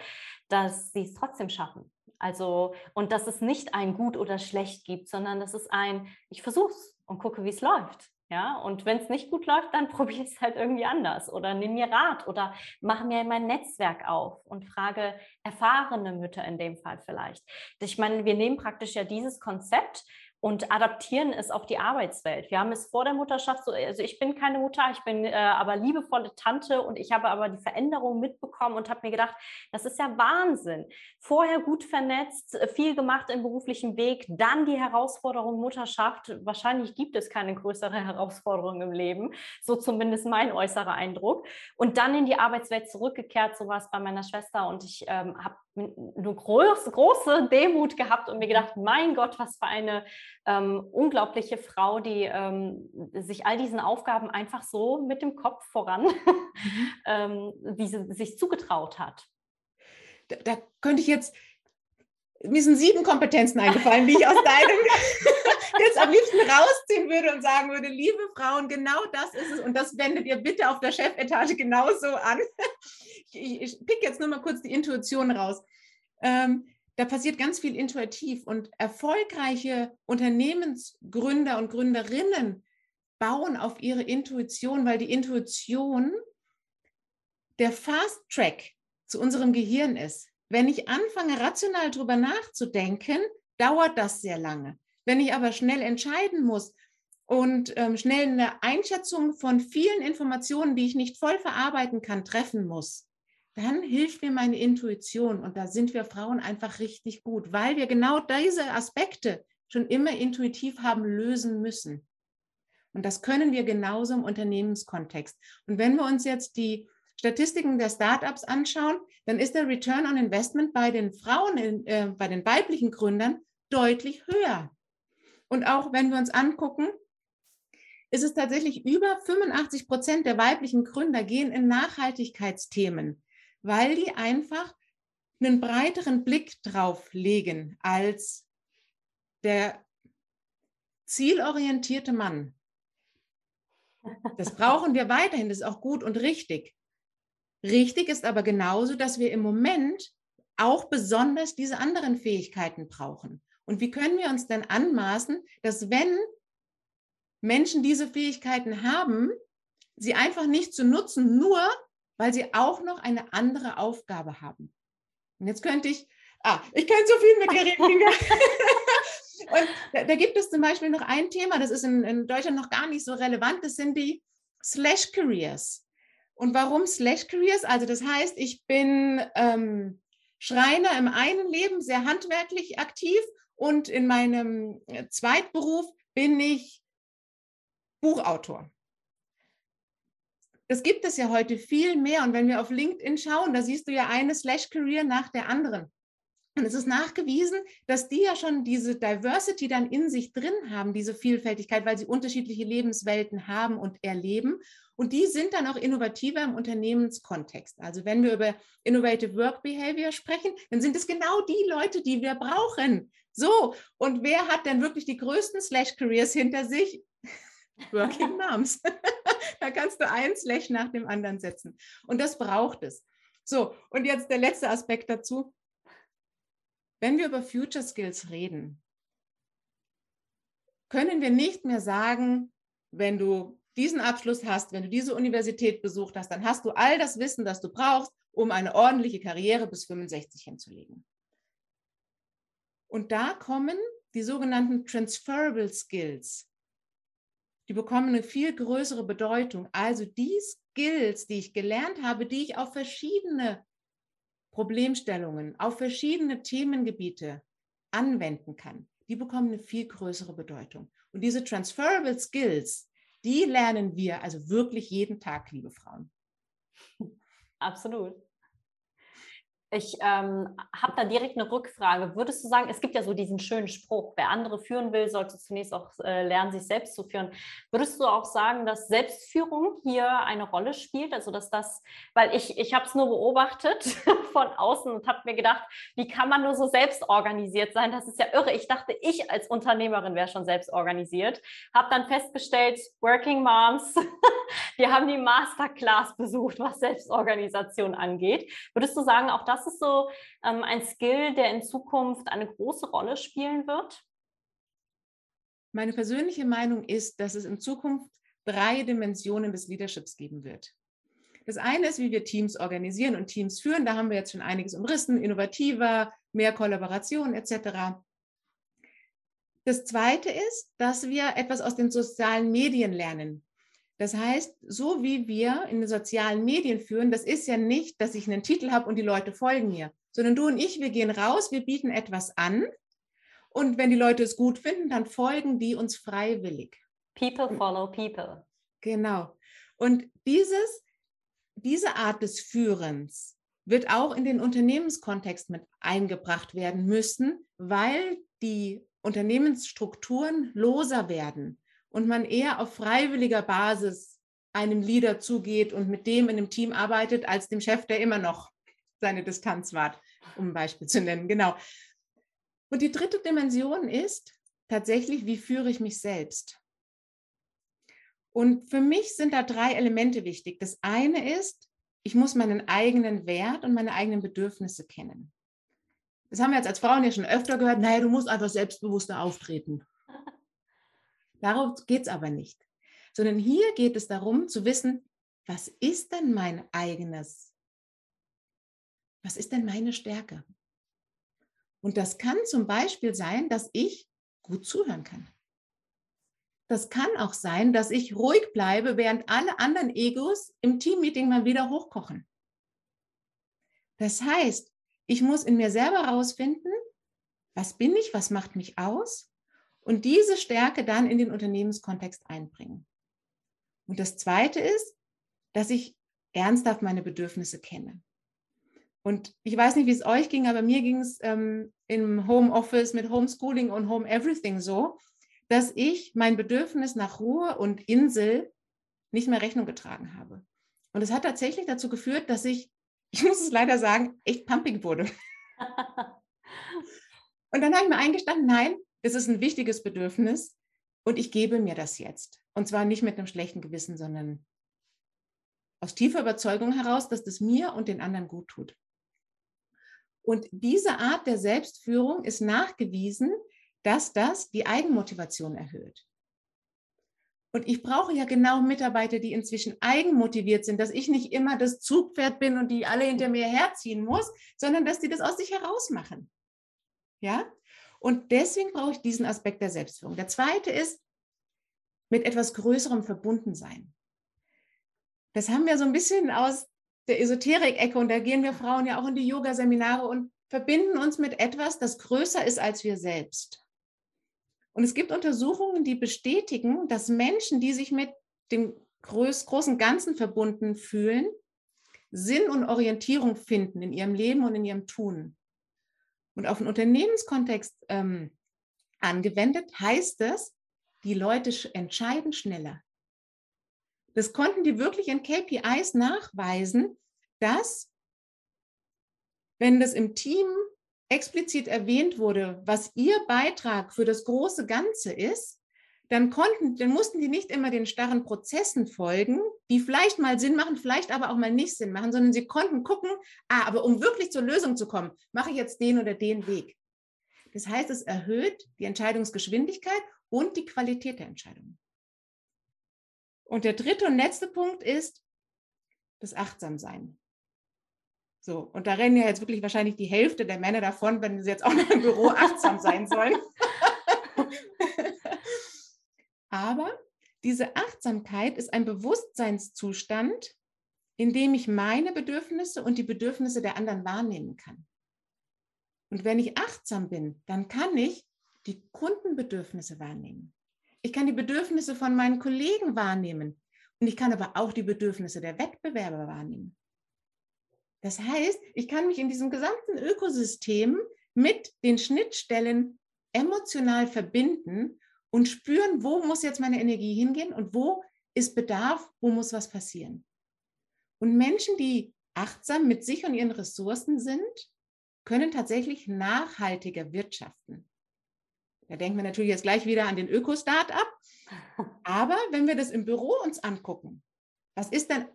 dass sie es trotzdem schaffen. Also, und dass es nicht ein gut oder schlecht gibt, sondern dass es ein, ich versuche es und gucke, wie es läuft. Ja, und wenn es nicht gut läuft, dann probiere es halt irgendwie anders oder nimm mir Rat oder mache mir mein Netzwerk auf und frage erfahrene Mütter in dem Fall vielleicht. Ich meine, wir nehmen praktisch ja dieses Konzept und adaptieren es auf die Arbeitswelt. Wir haben es vor der Mutterschaft so, also ich bin keine Mutter, ich bin äh, aber liebevolle Tante und ich habe aber die Veränderung mitbekommen und habe mir gedacht, das ist ja Wahnsinn. Vorher gut vernetzt, viel gemacht im beruflichen Weg, dann die Herausforderung Mutterschaft. Wahrscheinlich gibt es keine größere Herausforderung im Leben, so zumindest mein äußerer Eindruck. Und dann in die Arbeitswelt zurückgekehrt, so war es bei meiner Schwester und ich ähm, habe eine große, große Demut gehabt und mir gedacht, mein Gott, was für eine ähm, unglaubliche Frau, die ähm, sich all diesen Aufgaben einfach so mit dem Kopf voran, mhm. ähm, wie sie sich zugetraut hat. Da, da, könnte ich jetzt, mir sind sieben Kompetenzen eingefallen, die ich aus deinem jetzt am liebsten rausziehen würde und sagen würde, liebe Frauen, genau das ist es und das wendet ihr bitte auf der Chefetage genauso an. Ich, ich pick jetzt nur mal kurz die Intuition raus. Ähm, da passiert ganz viel intuitiv und erfolgreiche Unternehmensgründer und Gründerinnen bauen auf ihre Intuition, weil die Intuition der Fast Track zu unserem Gehirn ist. wenn ich anfange, rational darüber nachzudenken, dauert das sehr lange. Wenn ich aber schnell entscheiden muss und ähm, schnell eine Einschätzung von vielen Informationen, die ich nicht voll verarbeiten kann, treffen muss, dann hilft mir meine Intuition. Und da sind wir Frauen einfach richtig gut, weil wir genau diese Aspekte schon immer intuitiv haben lösen müssen. Und das können wir genauso im Unternehmenskontext. Und wenn wir uns jetzt die Statistiken der Startups anschauen, dann ist der Return on Investment bei den Frauen, äh, bei den weiblichen Gründern deutlich höher. Und auch wenn wir uns angucken, ist es tatsächlich über 85 Prozent der weiblichen Gründer gehen in Nachhaltigkeitsthemen, weil die einfach einen breiteren Blick drauf legen als der zielorientierte Mann. Das brauchen wir weiterhin, das ist auch gut und richtig. Richtig ist aber genauso, dass wir im Moment auch besonders diese anderen Fähigkeiten brauchen. Und wie können wir uns denn anmaßen, dass wenn Menschen diese Fähigkeiten haben, sie einfach nicht zu nutzen, nur weil sie auch noch eine andere Aufgabe haben. Und jetzt könnte ich, ah, ich kann so viel mit dir reden. Und da, da, gibt es zum Beispiel noch ein Thema, das ist in, in Deutschland noch gar nicht so relevant, das sind die Slash Careers. Und warum Slash Careers? Also das heißt, ich bin ähm, Schreiner im einen Leben, sehr handwerklich aktiv und in meinem äh, Zweitberuf bin ich Buchautor. Das gibt es ja heute viel mehr. Und wenn wir auf LinkedIn schauen, da siehst du ja eine Slash Career nach der anderen. Und es ist nachgewiesen, dass die ja schon diese Diversity dann in sich drin haben, diese Vielfältigkeit, weil sie unterschiedliche Lebenswelten haben und erleben. Und die sind dann auch innovativer im Unternehmenskontext. Also wenn wir über Innovative Work Behavior sprechen, dann sind es genau die Leute, die wir brauchen. So, und wer hat denn wirklich die größten Slash Careers hinter sich? Working Moms. da kannst du ein Slash nach dem anderen setzen. Und das braucht es. So, und jetzt der letzte Aspekt dazu. Wenn wir über Future Skills reden, können wir nicht mehr sagen, wenn du diesen Abschluss hast, wenn du diese Universität besucht hast, dann hast du all das Wissen, das du brauchst, um eine ordentliche Karriere bis 65 hinzulegen. Und da kommen die sogenannten Transferable Skills. Die bekommen eine viel größere Bedeutung. Also die Skills, die ich gelernt habe, die ich auf verschiedene Problemstellungen, auf verschiedene Themengebiete anwenden kann, die bekommen eine viel größere Bedeutung. Und diese Transferable Skills, die lernen wir also wirklich jeden Tag, liebe Frauen. Absolut. Ich ähm, habe da direkt eine Rückfrage. Würdest du sagen, es gibt ja so diesen schönen Spruch, wer andere führen will, sollte zunächst auch äh, lernen, sich selbst zu führen. Würdest du auch sagen, dass Selbstführung hier eine Rolle spielt? Also dass das, weil ich, ich habe es nur beobachtet von außen und habe mir gedacht, wie kann man nur so selbst organisiert sein? Das ist ja irre. Ich dachte, ich als Unternehmerin wäre schon selbst organisiert. Habe dann festgestellt, Working Moms, wir haben die Masterclass besucht, was Selbstorganisation angeht. Würdest du sagen, auch das das ist so ähm, ein Skill, der in Zukunft eine große Rolle spielen wird? Meine persönliche Meinung ist, dass es in Zukunft drei Dimensionen des Leaderships geben wird. Das eine ist, wie wir Teams organisieren und Teams führen. Da haben wir jetzt schon einiges umrissen, innovativer, mehr Kollaboration etc. Das zweite ist, dass wir etwas aus den sozialen Medien lernen. Das heißt, so wie wir in den sozialen Medien führen, das ist ja nicht, dass ich einen Titel habe und die Leute folgen mir, sondern du und ich, wir gehen raus, wir bieten etwas an und wenn die Leute es gut finden, dann folgen die uns freiwillig. People follow people. Genau. Und dieses, diese Art des Führens wird auch in den Unternehmenskontext mit eingebracht werden müssen, weil die Unternehmensstrukturen loser werden und man eher auf freiwilliger Basis einem Leader zugeht und mit dem in einem Team arbeitet, als dem Chef, der immer noch seine Distanz wahrt, um ein Beispiel zu nennen. Genau. Und die dritte Dimension ist tatsächlich, wie führe ich mich selbst? Und für mich sind da drei Elemente wichtig. Das eine ist, ich muss meinen eigenen Wert und meine eigenen Bedürfnisse kennen. Das haben wir jetzt als Frauen ja schon öfter gehört. Naja, du musst einfach selbstbewusster auftreten. Darauf geht es aber nicht. Sondern hier geht es darum zu wissen, was ist denn mein eigenes was ist denn meine Stärke? Und das kann zum Beispiel sein, dass ich gut zuhören kann. Das kann auch sein, dass ich ruhig bleibe, während alle anderen Egos im Teammeeting mal wieder hochkochen. Das heißt, ich muss in mir selber herausfinden, was bin ich, was macht mich aus und diese Stärke dann in den Unternehmenskontext einbringen. Und das Zweite ist, dass ich ernsthaft meine Bedürfnisse kenne. Und ich weiß nicht, wie es euch ging, aber mir ging es ähm, im Homeoffice mit Homeschooling und Home Everything so, dass ich mein Bedürfnis nach Ruhe und Insel nicht mehr Rechnung getragen habe. Und es hat tatsächlich dazu geführt, dass ich, ich muss es leider sagen, echt pumpig wurde. und dann habe ich mir eingestanden, nein, es ist ein wichtiges Bedürfnis und ich gebe mir das jetzt. Und zwar nicht mit einem schlechten Gewissen, sondern aus tiefer Überzeugung heraus, dass das mir und den anderen gut tut. Und diese Art der Selbstführung ist nachgewiesen, dass das die Eigenmotivation erhöht. Und ich brauche ja genau Mitarbeiter, die inzwischen eigenmotiviert sind, dass ich nicht immer das Zugpferd bin und die alle hinter mir herziehen muss, sondern dass die das aus sich heraus machen. Ja? Und deswegen brauche ich diesen Aspekt der Selbstführung. Der zweite ist mit etwas Größerem verbunden sein. Das haben wir so ein bisschen aus der Esoterik-Ecke und da gehen wir Frauen ja auch in die Yoga-Seminare und verbinden uns mit etwas, das größer ist als wir selbst. Und es gibt Untersuchungen, die bestätigen, dass Menschen, die sich mit dem groß, großen Ganzen verbunden fühlen, Sinn und Orientierung finden in ihrem Leben und in ihrem Tun. Und auf den Unternehmenskontext ähm, angewendet heißt es, die Leute entscheiden schneller. Das konnten die wirklich in KPIs nachweisen, dass wenn das im Team explizit erwähnt wurde, was ihr Beitrag für das große Ganze ist, dann konnten, dann mussten die nicht immer den starren Prozessen folgen, die vielleicht mal Sinn machen, vielleicht aber auch mal nicht Sinn machen, sondern sie konnten gucken, ah, aber um wirklich zur Lösung zu kommen, mache ich jetzt den oder den Weg. Das heißt, es erhöht die Entscheidungsgeschwindigkeit und die Qualität der Entscheidungen. Und der dritte und letzte Punkt ist das Achtsamsein. So, und da rennen ja jetzt wirklich wahrscheinlich die Hälfte der Männer davon, wenn sie jetzt auch noch im Büro achtsam sein sollen. Aber diese Achtsamkeit ist ein Bewusstseinszustand, in dem ich meine Bedürfnisse und die Bedürfnisse der anderen wahrnehmen kann. Und wenn ich achtsam bin, dann kann ich die Kundenbedürfnisse wahrnehmen. Ich kann die Bedürfnisse von meinen Kollegen wahrnehmen. Und ich kann aber auch die Bedürfnisse der Wettbewerber wahrnehmen. Das heißt, ich kann mich in diesem gesamten Ökosystem mit den Schnittstellen emotional verbinden und spüren, wo muss jetzt meine Energie hingehen und wo ist Bedarf, wo muss was passieren. Und Menschen, die achtsam mit sich und ihren Ressourcen sind, können tatsächlich nachhaltiger wirtschaften. Da denken wir natürlich jetzt gleich wieder an den Öko-Start-up. Aber wenn wir das im Büro uns angucken, was ist denn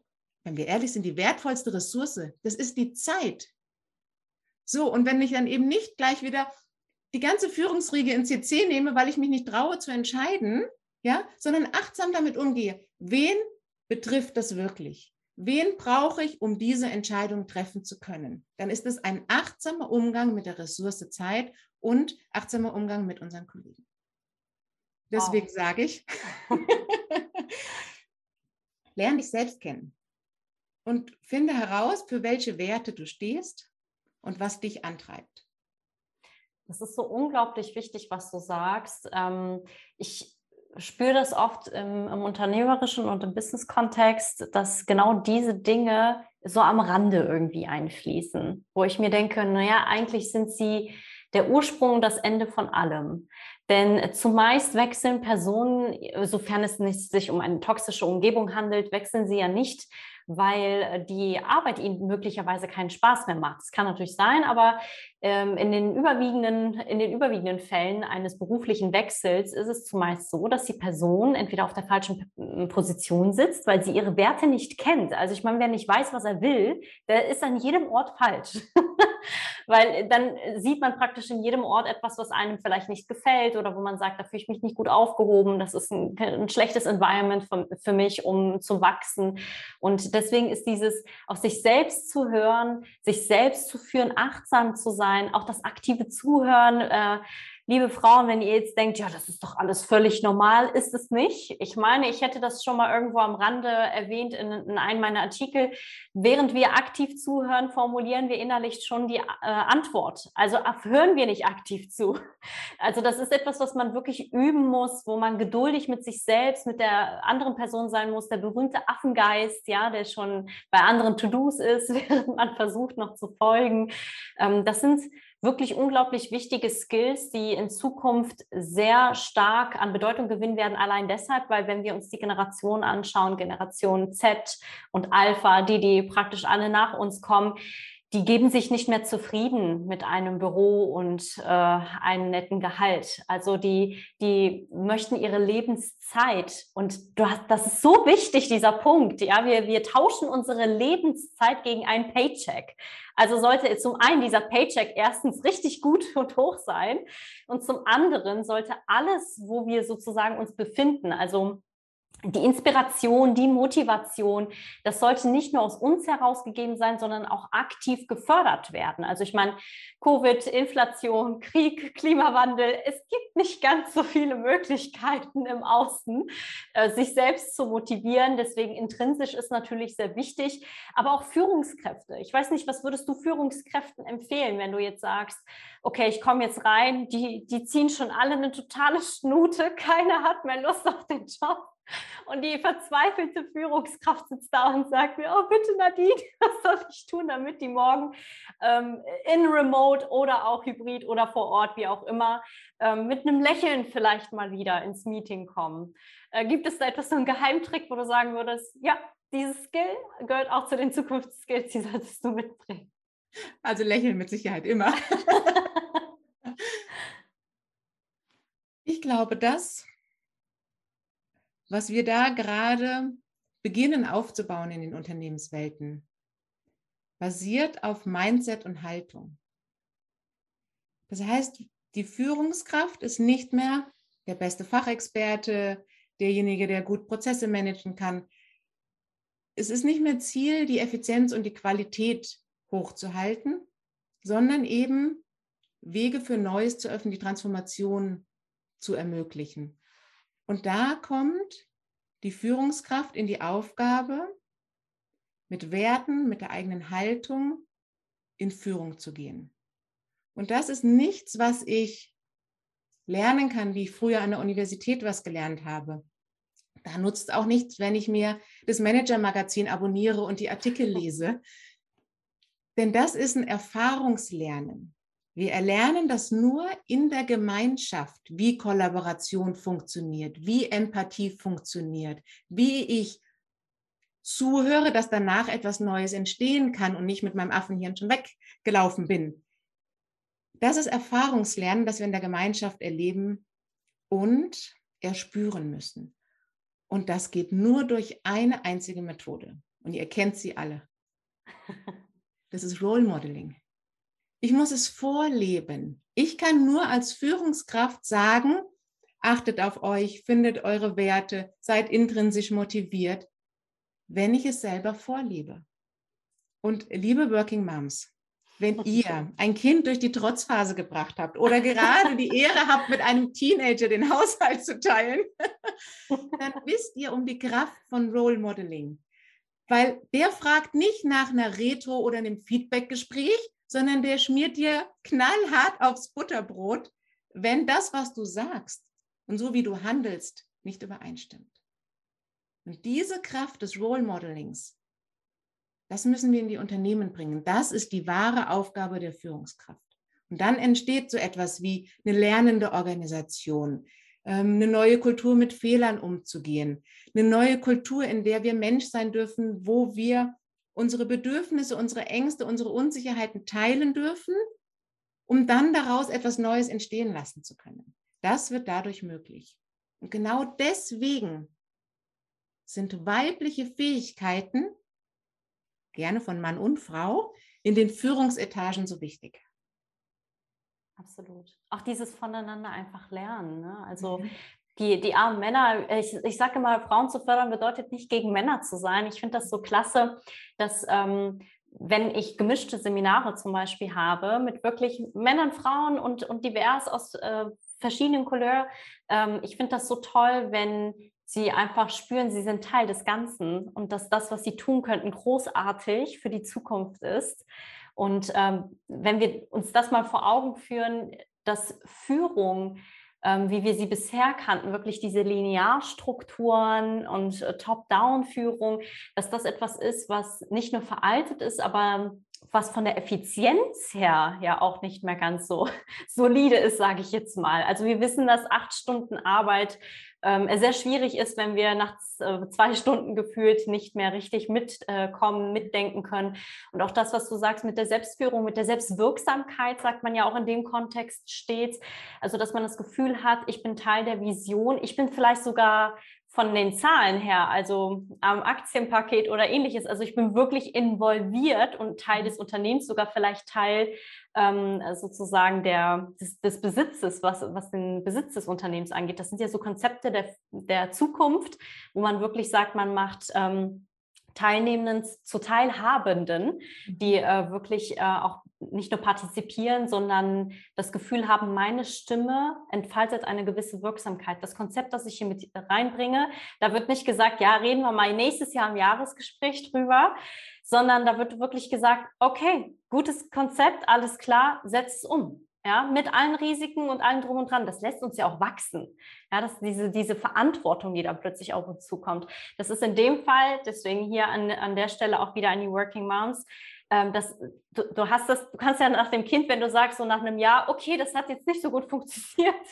wenn wir ehrlich sind, die wertvollste Ressource, das ist die Zeit. So, und wenn ich dann eben nicht gleich wieder die ganze Führungsriege in CC nehme, weil ich mich nicht traue zu entscheiden, ja, sondern achtsam damit umgehe, wen betrifft das wirklich? Wen brauche ich, um diese Entscheidung treffen zu können? Dann ist es ein achtsamer Umgang mit der Ressource Zeit und achtsamer Umgang mit unseren Kollegen. Deswegen wow. sage ich, lerne dich selbst kennen und finde heraus, für welche Werte du stehst und was dich antreibt. Das ist so unglaublich wichtig, was du sagst. Ähm, ich spüre das oft im, im unternehmerischen und im Business-Kontext, dass genau diese Dinge so am Rande irgendwie einfließen, wo ich mir denke, naja, eigentlich sind sie der Ursprung, das Ende von allem. Denn zumeist wechseln Personen, sofern es nicht sich um eine toxische Umgebung handelt, wechseln sie ja nicht, weil die Arbeit ihnen möglicherweise keinen Spaß mehr macht. Das kann natürlich sein, aber ähm, in, den überwiegenden, in den überwiegenden Fällen eines beruflichen Wechsels ist es zumeist so, dass die Person entweder auf der falschen Position sitzt, weil sie ihre Werte nicht kennt. Also ich meine, wer nicht weiß, was er will, der ist an jedem Ort falsch. weil dann sieht man praktisch in jedem Ort etwas, was einem vielleicht nicht gefällt oder wo man sagt, da fühle ich mich nicht gut aufgehoben, das ist ein, ein schlechtes Environment für, für mich, um zu wachsen. Und deswegen ist dieses auf sich selbst zu hören, sich selbst zu führen, achtsam zu sein, auch das aktive Zuhören, äh, liebe Frauen, wenn ihr jetzt denkt, ja, das ist doch alles völlig normal, ist es nicht. Ich meine, ich hätte das schon mal irgendwo am Rande erwähnt in, in einem meiner Artikel. Während wir aktiv zuhören, formulieren wir innerlich schon die äh, Antwort. Also hören wir nicht aktiv zu. Also das ist etwas, was man wirklich üben muss, wo man geduldig mit sich selbst, mit der anderen Person sein muss. Der berühmte Affengeist, ja, der schon bei anderen To-Dos ist, während man versucht noch zu folgen. Ähm, das sind wirklich unglaublich wichtige Skills, die in Zukunft sehr stark an Bedeutung gewinnen werden. Allein deshalb, weil wenn wir uns die Generationen anschauen, Generation Z und Alpha, die, die praktisch alle nach uns kommen, die geben sich nicht mehr zufrieden mit einem Büro und äh, einem netten Gehalt. Also die, die möchten ihre Lebenszeit und du hast, das ist so wichtig, dieser Punkt. Ja, wir, wir tauschen unsere Lebenszeit gegen einen Paycheck. Also sollte zum einen dieser Paycheck erstens richtig gut und hoch sein und zum anderen sollte alles, wo wir sozusagen uns befinden, also die Inspiration, die Motivation, das sollte nicht nur aus uns herausgegeben sein, sondern auch aktiv gefördert werden. Also ich meine, Covid, Inflation, Krieg, Klimawandel, es gibt nicht ganz so viele Möglichkeiten im Außen, äh, sich selbst zu motivieren. Deswegen intrinsisch ist natürlich sehr wichtig, aber auch Führungskräfte. Ich weiß nicht, was würdest du Führungskräften empfehlen, wenn du jetzt sagst, okay, ich komme jetzt rein, die, die ziehen schon alle eine totale Schnute, keiner hat mehr Lust auf den Job und die verzweifelte Führungskraft sitzt da und sagt mir, oh bitte Nadine, was soll ich tun, damit die morgen ähm, in Remote oder auch Hybrid oder vor Ort, wie auch immer, ähm, mit einem Lächeln vielleicht mal wieder ins Meeting kommen. Äh, gibt es da etwas, so einen Geheimtrick, wo du sagen würdest, ja, dieses Skill gehört auch zu den Zukunftsskills, die solltest du mitbringen? Also lächeln mit Sicherheit immer. ich glaube, das was wir da gerade beginnen aufzubauen in den Unternehmenswelten, basiert auf Mindset und Haltung. Das heißt, die Führungskraft ist nicht mehr der beste Fachexperte, derjenige, der gut Prozesse managen kann. Es ist nicht mehr Ziel, die Effizienz und die Qualität hochzuhalten, sondern eben Wege für Neues zu öffnen, die Transformation zu ermöglichen. Und da kommt die Führungskraft in die Aufgabe, mit Werten, mit der eigenen Haltung in Führung zu gehen. Und das ist nichts, was ich lernen kann, wie ich früher an der Universität was gelernt habe. Da nutzt auch nichts, wenn ich mir das Manager-Magazin abonniere und die Artikel lese. Denn das ist ein Erfahrungslernen. Wir erlernen das nur in der Gemeinschaft, wie Kollaboration funktioniert, wie Empathie funktioniert, wie ich zuhöre, dass danach etwas Neues entstehen kann und nicht mit meinem Affenhirn schon weggelaufen bin. Das ist Erfahrungslernen, das wir in der Gemeinschaft erleben und erspüren müssen. Und das geht nur durch eine einzige Methode. Und ihr kennt sie alle. Das ist Role Modeling. Ich muss es vorleben. Ich kann nur als Führungskraft sagen, achtet auf euch, findet eure Werte, seid intrinsisch motiviert, wenn ich es selber vorlebe. Und liebe Working Moms, wenn ihr ein Kind durch die Trotzphase gebracht habt oder gerade die Ehre habt, mit einem Teenager den Haushalt zu teilen, dann wisst ihr um die Kraft von Role Modeling. Weil der fragt nicht nach einer Retro oder einem Feedbackgespräch, sondern der schmiert dir knallhart aufs Butterbrot, wenn das, was du sagst und so wie du handelst, nicht übereinstimmt. Und diese Kraft des Role Modelings, das müssen wir in die Unternehmen bringen. Das ist die wahre Aufgabe der Führungskraft. Und dann entsteht so etwas wie eine lernende Organisation, ähm, eine neue Kultur mit Fehlern umzugehen, eine neue Kultur, in der wir Mensch sein dürfen, wo wir unsere Bedürfnisse, unsere Ängste, unsere Unsicherheiten teilen dürfen, um dann daraus etwas Neues entstehen lassen zu können. Das wird dadurch möglich. Und genau deswegen sind weibliche Fähigkeiten, gerne von Mann und Frau, in den Führungsetagen so wichtig. Absolut. Auch dieses voneinander einfach lernen. Ne? Also mhm. Die, die armen Männer, ich, ich sage immer, Frauen zu fördern bedeutet nicht gegen Männer zu sein. Ich finde das so klasse, dass ähm, wenn ich gemischte Seminare zum Beispiel habe mit wirklich Männern, Frauen und, und divers aus äh, verschiedenen Couleur, ähm, ich finde das so toll, wenn sie einfach spüren, sie sind Teil des Ganzen und dass das, was sie tun könnten, großartig für die Zukunft ist. Und ähm, wenn wir uns das mal vor Augen führen, dass Führung, wie wir sie bisher kannten, wirklich diese Linearstrukturen und äh, Top-Down-Führung, dass das etwas ist, was nicht nur veraltet ist, aber was von der Effizienz her ja auch nicht mehr ganz so solide ist, sage ich jetzt mal. Also wir wissen, dass acht Stunden Arbeit ähm, sehr schwierig ist, wenn wir nach äh, zwei Stunden gefühlt nicht mehr richtig mitkommen, äh, mitdenken können. Und auch das, was du sagst mit der Selbstführung, mit der Selbstwirksamkeit, sagt man ja auch in dem Kontext stets. Also, dass man das Gefühl hat, ich bin Teil der Vision, ich bin vielleicht sogar von den Zahlen her, also am Aktienpaket oder ähnliches. Also ich bin wirklich involviert und Teil mhm. des Unternehmens, sogar vielleicht Teil ähm, sozusagen der, des, des, Besitzes, was, was den Besitz des Unternehmens angeht. Das sind ja so Konzepte der, der Zukunft, wo man wirklich sagt, man macht ähm, Teilnehmenden zu Teilhabenden, die mhm. äh, wirklich äh, auch nicht nur partizipieren, sondern das Gefühl haben, meine Stimme entfaltet eine gewisse Wirksamkeit. Das Konzept, das ich hier mit reinbringe, da wird nicht gesagt, ja, reden wir mal nächstes Jahr im Jahresgespräch drüber, sondern da wird wirklich gesagt, okay, gutes Konzept, alles klar, setzt es um ja, mit allen Risiken und allem drum und dran. Das lässt uns ja auch wachsen. Ja, dass diese, diese Verantwortung, die da plötzlich auf uns zukommt. Das ist in dem Fall, deswegen hier an, an der Stelle auch wieder an die Working Moms, ähm, das, du, du, hast das, du kannst ja nach dem Kind, wenn du sagst, so nach einem Jahr, okay, das hat jetzt nicht so gut funktioniert.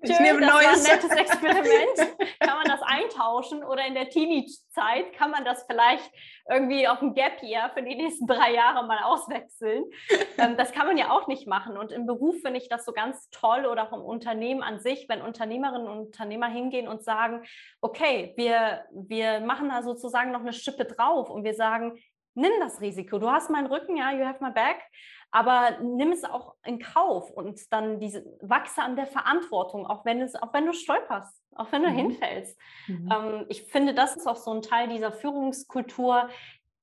Ich Tschö, nehme das neues. war ein nettes Experiment. kann man das eintauschen oder in der Teenie-Zeit kann man das vielleicht irgendwie auf dem Gap Year für die nächsten drei Jahre mal auswechseln. Ähm, das kann man ja auch nicht machen. Und im Beruf finde ich das so ganz toll oder auch im Unternehmen an sich, wenn Unternehmerinnen und Unternehmer hingehen und sagen, okay, wir, wir machen da sozusagen noch eine Schippe drauf und wir sagen, nimm das Risiko. Du hast meinen Rücken, ja, you have my back, aber nimm es auch in Kauf und dann diese wachse an der Verantwortung, auch wenn es, auch wenn du stolperst, auch wenn du mhm. hinfällst. Mhm. Ähm, ich finde, das ist auch so ein Teil dieser Führungskultur,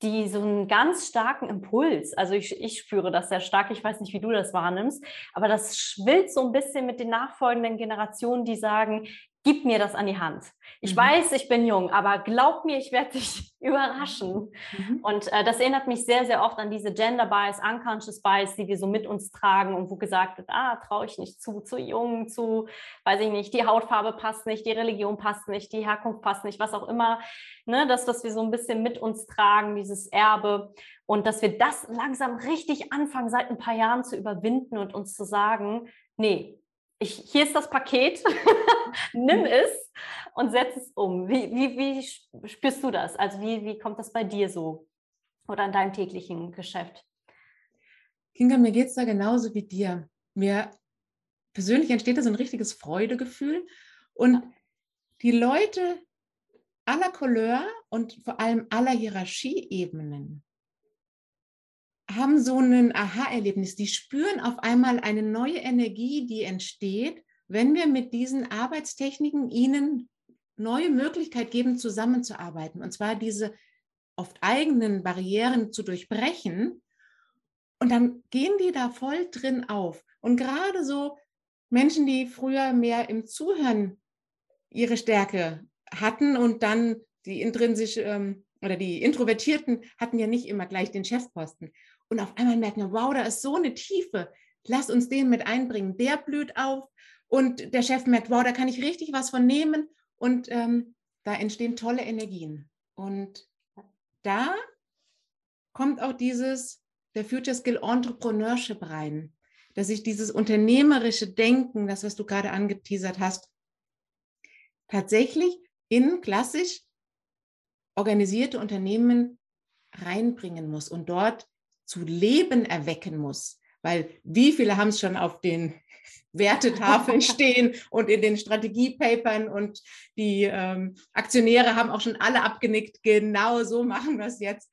die so einen ganz starken Impuls, also ich, ich spüre das sehr stark, ich weiß nicht, wie du das wahrnimmst, aber das schwillt so ein bisschen mit den nachfolgenden Generationen, die sagen, gib mir das an die Hand. Ich mhm. weiß, ich bin jung, aber glaub mir, ich werde dich überraschen. Mhm. Und äh, das erinnert mich sehr, sehr oft an diese Gender Bias, Unconscious Bias, die wir so mit uns tragen und wo gesagt wird, ah, traue ich nicht zu, zu jung, zu, weiß ich nicht, die Hautfarbe passt nicht, die Religion passt nicht, die Herkunft passt nicht, was auch immer. Ne, das, was wir so ein bisschen mit uns tragen, dieses Erbe. Und dass wir das langsam richtig anfangen, seit ein paar Jahren zu überwinden und uns zu sagen, nee, ich, hier ist das Paket, nimm mhm. es und setz es um. Wie, wie, wie spürst du das? Also wie, wie kommt das bei dir so oder in deinem täglichen Geschäft? Kinga, mir geht es da genauso wie dir. Mir persönlich entsteht da so ein richtiges Freudegefühl und die Leute aller Couleur und vor allem aller Hierarchieebenen haben so ein Aha-Erlebnis. Die spüren auf einmal eine neue Energie, die entsteht, wenn wir mit diesen Arbeitstechniken ihnen neue Möglichkeit geben, zusammenzuarbeiten. Und zwar diese oft eigenen Barrieren zu durchbrechen. Und dann gehen die da voll drin auf. Und gerade so Menschen, die früher mehr im Zuhören ihre Stärke hatten und dann die intrinsisch ähm, oder die Introvertierten hatten ja nicht immer gleich den Chefposten. Und auf einmal merken wir, wow, da ist so eine Tiefe. Lass uns den mit einbringen. Der blüht auf und der Chef merkt, wow, da kann ich richtig was von nehmen. Und ähm, da entstehen tolle Energien. Und da kommt auch dieses, der Future Skill Entrepreneurship rein, dass ich dieses unternehmerische Denken, das, was du gerade angeteasert hast, tatsächlich in klassisch organisierte Unternehmen reinbringen muss und dort zu Leben erwecken muss. Weil wie viele haben es schon auf den Wertetafeln stehen und in den Strategiepapern und die ähm, Aktionäre haben auch schon alle abgenickt, genau so machen wir es jetzt.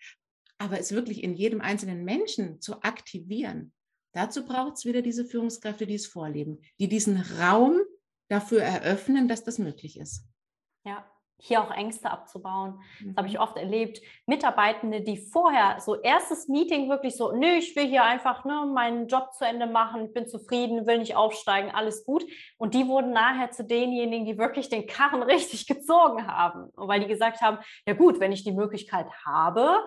aber es wirklich in jedem einzelnen Menschen zu aktivieren, dazu braucht es wieder diese Führungskräfte, die es vorleben, die diesen Raum dafür eröffnen, dass das möglich ist. Ja, hier auch Ängste abzubauen. Das habe ich mhm. oft erlebt. Mitarbeitende, die vorher so erstes Meeting wirklich so, nö, ich will hier einfach ne, meinen Job zu Ende machen, bin zufrieden, will nicht aufsteigen, alles gut. Und die wurden nachher zu denjenigen, die wirklich den Karren richtig gezogen haben. weil die gesagt haben, ja gut, wenn ich die Möglichkeit habe,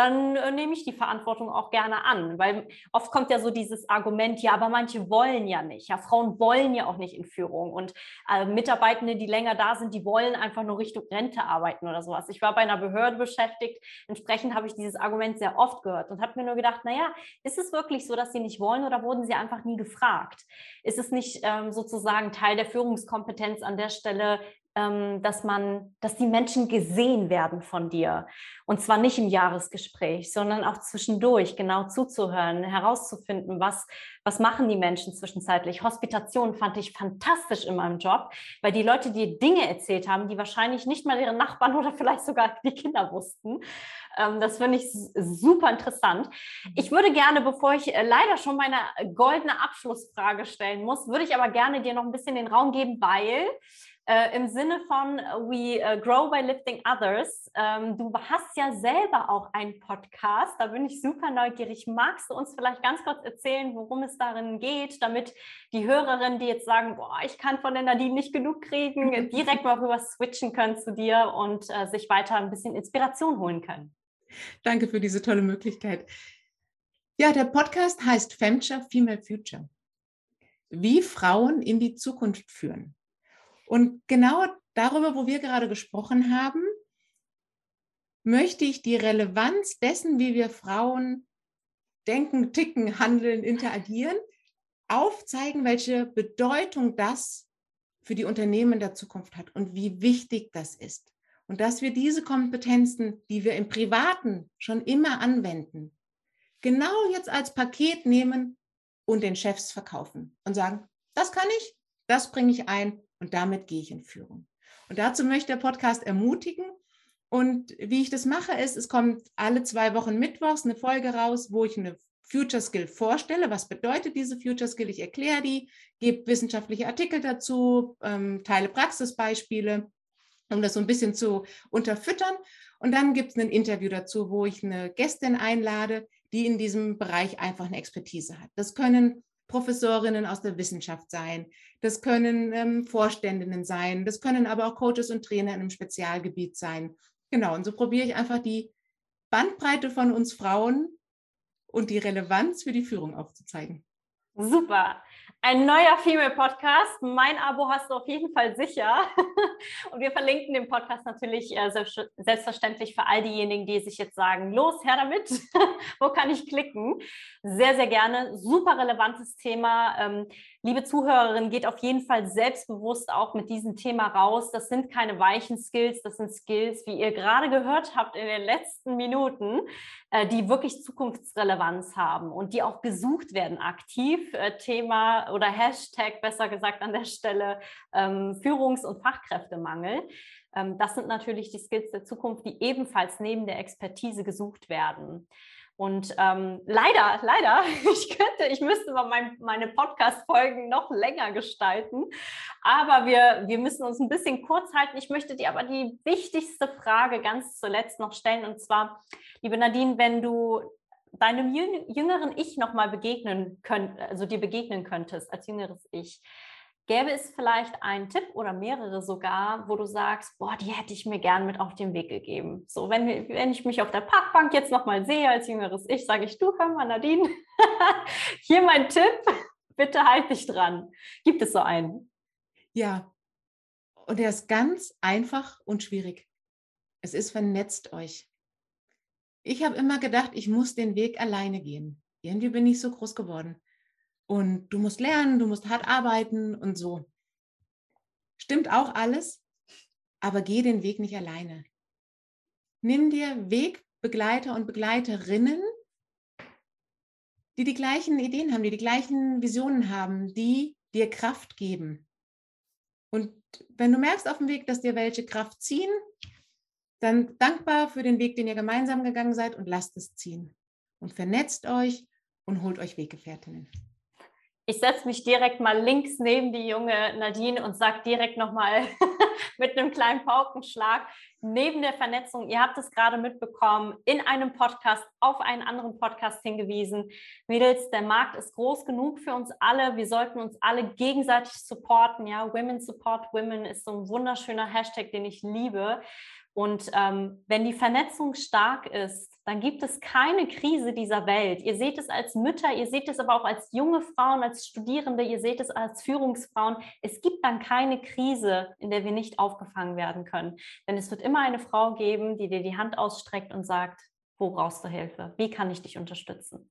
dann äh, nehme ich die Verantwortung auch gerne an. Weil oft kommt ja so dieses Argument, ja, aber manche wollen ja nicht. Ja, Frauen wollen ja auch nicht in Führung. Und äh, Mitarbeitende, die länger da sind, die wollen einfach nur Richtung Rente arbeiten oder sowas. Ich war bei einer Behörde beschäftigt. Entsprechend habe ich dieses Argument sehr oft gehört und habe mir nur gedacht, naja, ist es wirklich so, dass sie nicht wollen oder wurden sie einfach nie gefragt? Ist es nicht ähm, sozusagen Teil der Führungskompetenz an der Stelle, dass man, dass die Menschen gesehen werden von dir. Und zwar nicht im Jahresgespräch, sondern auch zwischendurch genau zuzuhören, herauszufinden, was, was machen die Menschen zwischenzeitlich. Hospitation fand ich fantastisch in meinem Job, weil die Leute dir Dinge erzählt haben, die wahrscheinlich nicht mal ihre Nachbarn oder vielleicht sogar die Kinder wussten. Ähm, das finde ich super interessant. Ich würde gerne, bevor ich äh, leider schon meine goldene Abschlussfrage stellen muss, würde ich aber gerne dir noch ein bisschen den Raum geben, weil äh, im Sinne von äh, We uh, Grow by Lifting Others. Ähm, du hast ja selber auch einen Podcast, da bin ich super neugierig. Magst du uns vielleicht ganz kurz erzählen, worum es darin geht, damit die Hörerinnen, die jetzt sagen, boah, ich kann von der Nadine nicht genug kriegen, direkt mal rüber switchen können zu dir und äh, sich weiter ein bisschen Inspiration holen können? Danke für diese tolle Möglichkeit. Ja, der Podcast heißt Femture Female Future. Wie Frauen in die Zukunft führen. Und genau darüber, wo wir gerade gesprochen haben, möchte ich die Relevanz dessen, wie wir Frauen denken, ticken, handeln, interagieren, aufzeigen, welche Bedeutung das für die Unternehmen der Zukunft hat und wie wichtig das ist. Und dass wir diese Kompetenzen, die wir im Privaten schon immer anwenden, genau jetzt als Paket nehmen und den Chefs verkaufen und sagen, das kann ich, das bringe ich ein und damit gehe ich in Führung. Und dazu möchte der Podcast ermutigen. Und wie ich das mache, ist, es kommt alle zwei Wochen mittwochs eine Folge raus, wo ich eine Future Skill vorstelle. Was bedeutet diese Future Skill? Ich erkläre die, gebe wissenschaftliche Artikel dazu, ähm, teile Praxisbeispiele, um das so ein bisschen zu unterfüttern. Und dann gibt es ein Interview dazu, wo ich eine Gästin einlade, die in diesem Bereich einfach eine Expertise hat. Das können Professorinnen aus der Wissenschaft sein, das können ähm, Vorständinnen sein, das können aber auch Coaches und Trainer in einem Spezialgebiet sein. Genau, und so probiere ich einfach die Bandbreite von uns Frauen und die Relevanz für die Führung aufzuzeigen. Super. Ein neuer Female Podcast. Mein Abo hast du auf jeden Fall sicher. Und wir verlinken den Podcast natürlich äh, selbstverständlich für all diejenigen, die sich jetzt sagen, los, her damit. Wo kann ich klicken? Sehr, sehr gerne. Super relevantes Thema. Ähm, liebe Zuhörerin, geht auf jeden Fall selbstbewusst auch mit diesem Thema raus. Das sind keine weichen Skills, das sind Skills, wie ihr gerade gehört habt in den letzten Minuten, die wirklich Zukunftsrelevanz haben und die auch gesucht werden aktiv. Äh, Thema oder Hashtag, besser gesagt an der Stelle, ähm, Führungs- und Fachkräftemangel. Ähm, das sind natürlich die Skills der Zukunft, die ebenfalls neben der Expertise gesucht werden. Und ähm, leider, leider, ich könnte, ich müsste mein, meine Podcast-Folgen noch länger gestalten. Aber wir, wir müssen uns ein bisschen kurz halten. Ich möchte dir aber die wichtigste Frage ganz zuletzt noch stellen. Und zwar, liebe Nadine, wenn du deinem jüngeren Ich nochmal begegnen könnt, also dir begegnen könntest als jüngeres Ich, Gäbe es vielleicht einen Tipp oder mehrere sogar, wo du sagst, boah, die hätte ich mir gern mit auf den Weg gegeben. So, wenn, wenn ich mich auf der Parkbank jetzt nochmal sehe als jüngeres Ich, sage ich, du, hör mal, Nadine, hier mein Tipp, bitte halt dich dran. Gibt es so einen? Ja, und der ist ganz einfach und schwierig. Es ist vernetzt euch. Ich habe immer gedacht, ich muss den Weg alleine gehen. Irgendwie bin ich so groß geworden und du musst lernen, du musst hart arbeiten und so. Stimmt auch alles, aber geh den Weg nicht alleine. Nimm dir Wegbegleiter und Begleiterinnen, die die gleichen Ideen haben, die die gleichen Visionen haben, die dir Kraft geben. Und wenn du merkst auf dem Weg, dass dir welche Kraft ziehen, dann dankbar für den Weg, den ihr gemeinsam gegangen seid und lasst es ziehen. Und vernetzt euch und holt euch Weggefährtinnen. Ich setze mich direkt mal links neben die junge Nadine und sage direkt nochmal mit einem kleinen Paukenschlag, neben der Vernetzung, ihr habt es gerade mitbekommen, in einem Podcast auf einen anderen Podcast hingewiesen. Mädels, der Markt ist groß genug für uns alle. Wir sollten uns alle gegenseitig supporten. Ja, Women Support Women ist so ein wunderschöner Hashtag, den ich liebe. Und ähm, wenn die Vernetzung stark ist, dann gibt es keine Krise dieser Welt. Ihr seht es als Mütter, ihr seht es aber auch als junge Frauen, als Studierende, ihr seht es als Führungsfrauen. Es gibt dann keine Krise, in der wir nicht aufgefangen werden können. Denn es wird immer eine Frau geben, die dir die Hand ausstreckt und sagt, wo brauchst du Hilfe? Wie kann ich dich unterstützen?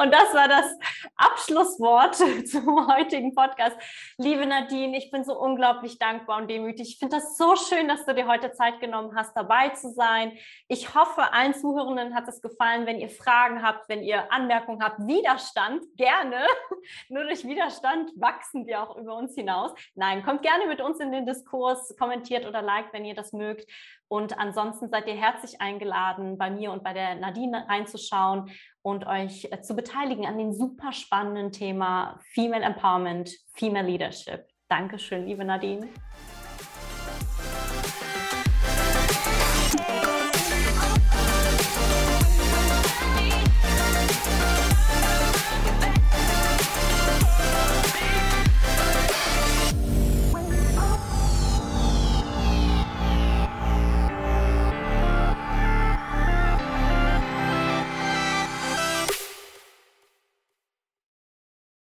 Und das war das Abschlusswort zum heutigen Podcast. Liebe Nadine, ich bin so unglaublich dankbar und demütig. Ich finde das so schön, dass du dir heute Zeit genommen hast, dabei zu sein. Ich hoffe, allen Zuhörenden hat es gefallen. Wenn ihr Fragen habt, wenn ihr Anmerkungen habt, Widerstand, gerne. Nur durch Widerstand wachsen wir auch über uns hinaus. Nein, kommt gerne mit uns in den Diskurs, kommentiert oder liked, wenn ihr das mögt. Und ansonsten seid ihr herzlich eingeladen, bei mir und bei der Nadine reinzuschauen und euch äh, zu beteiligen an dem super spannenden Thema Female Empowerment, Female Leadership. Dankeschön, liebe Nadine.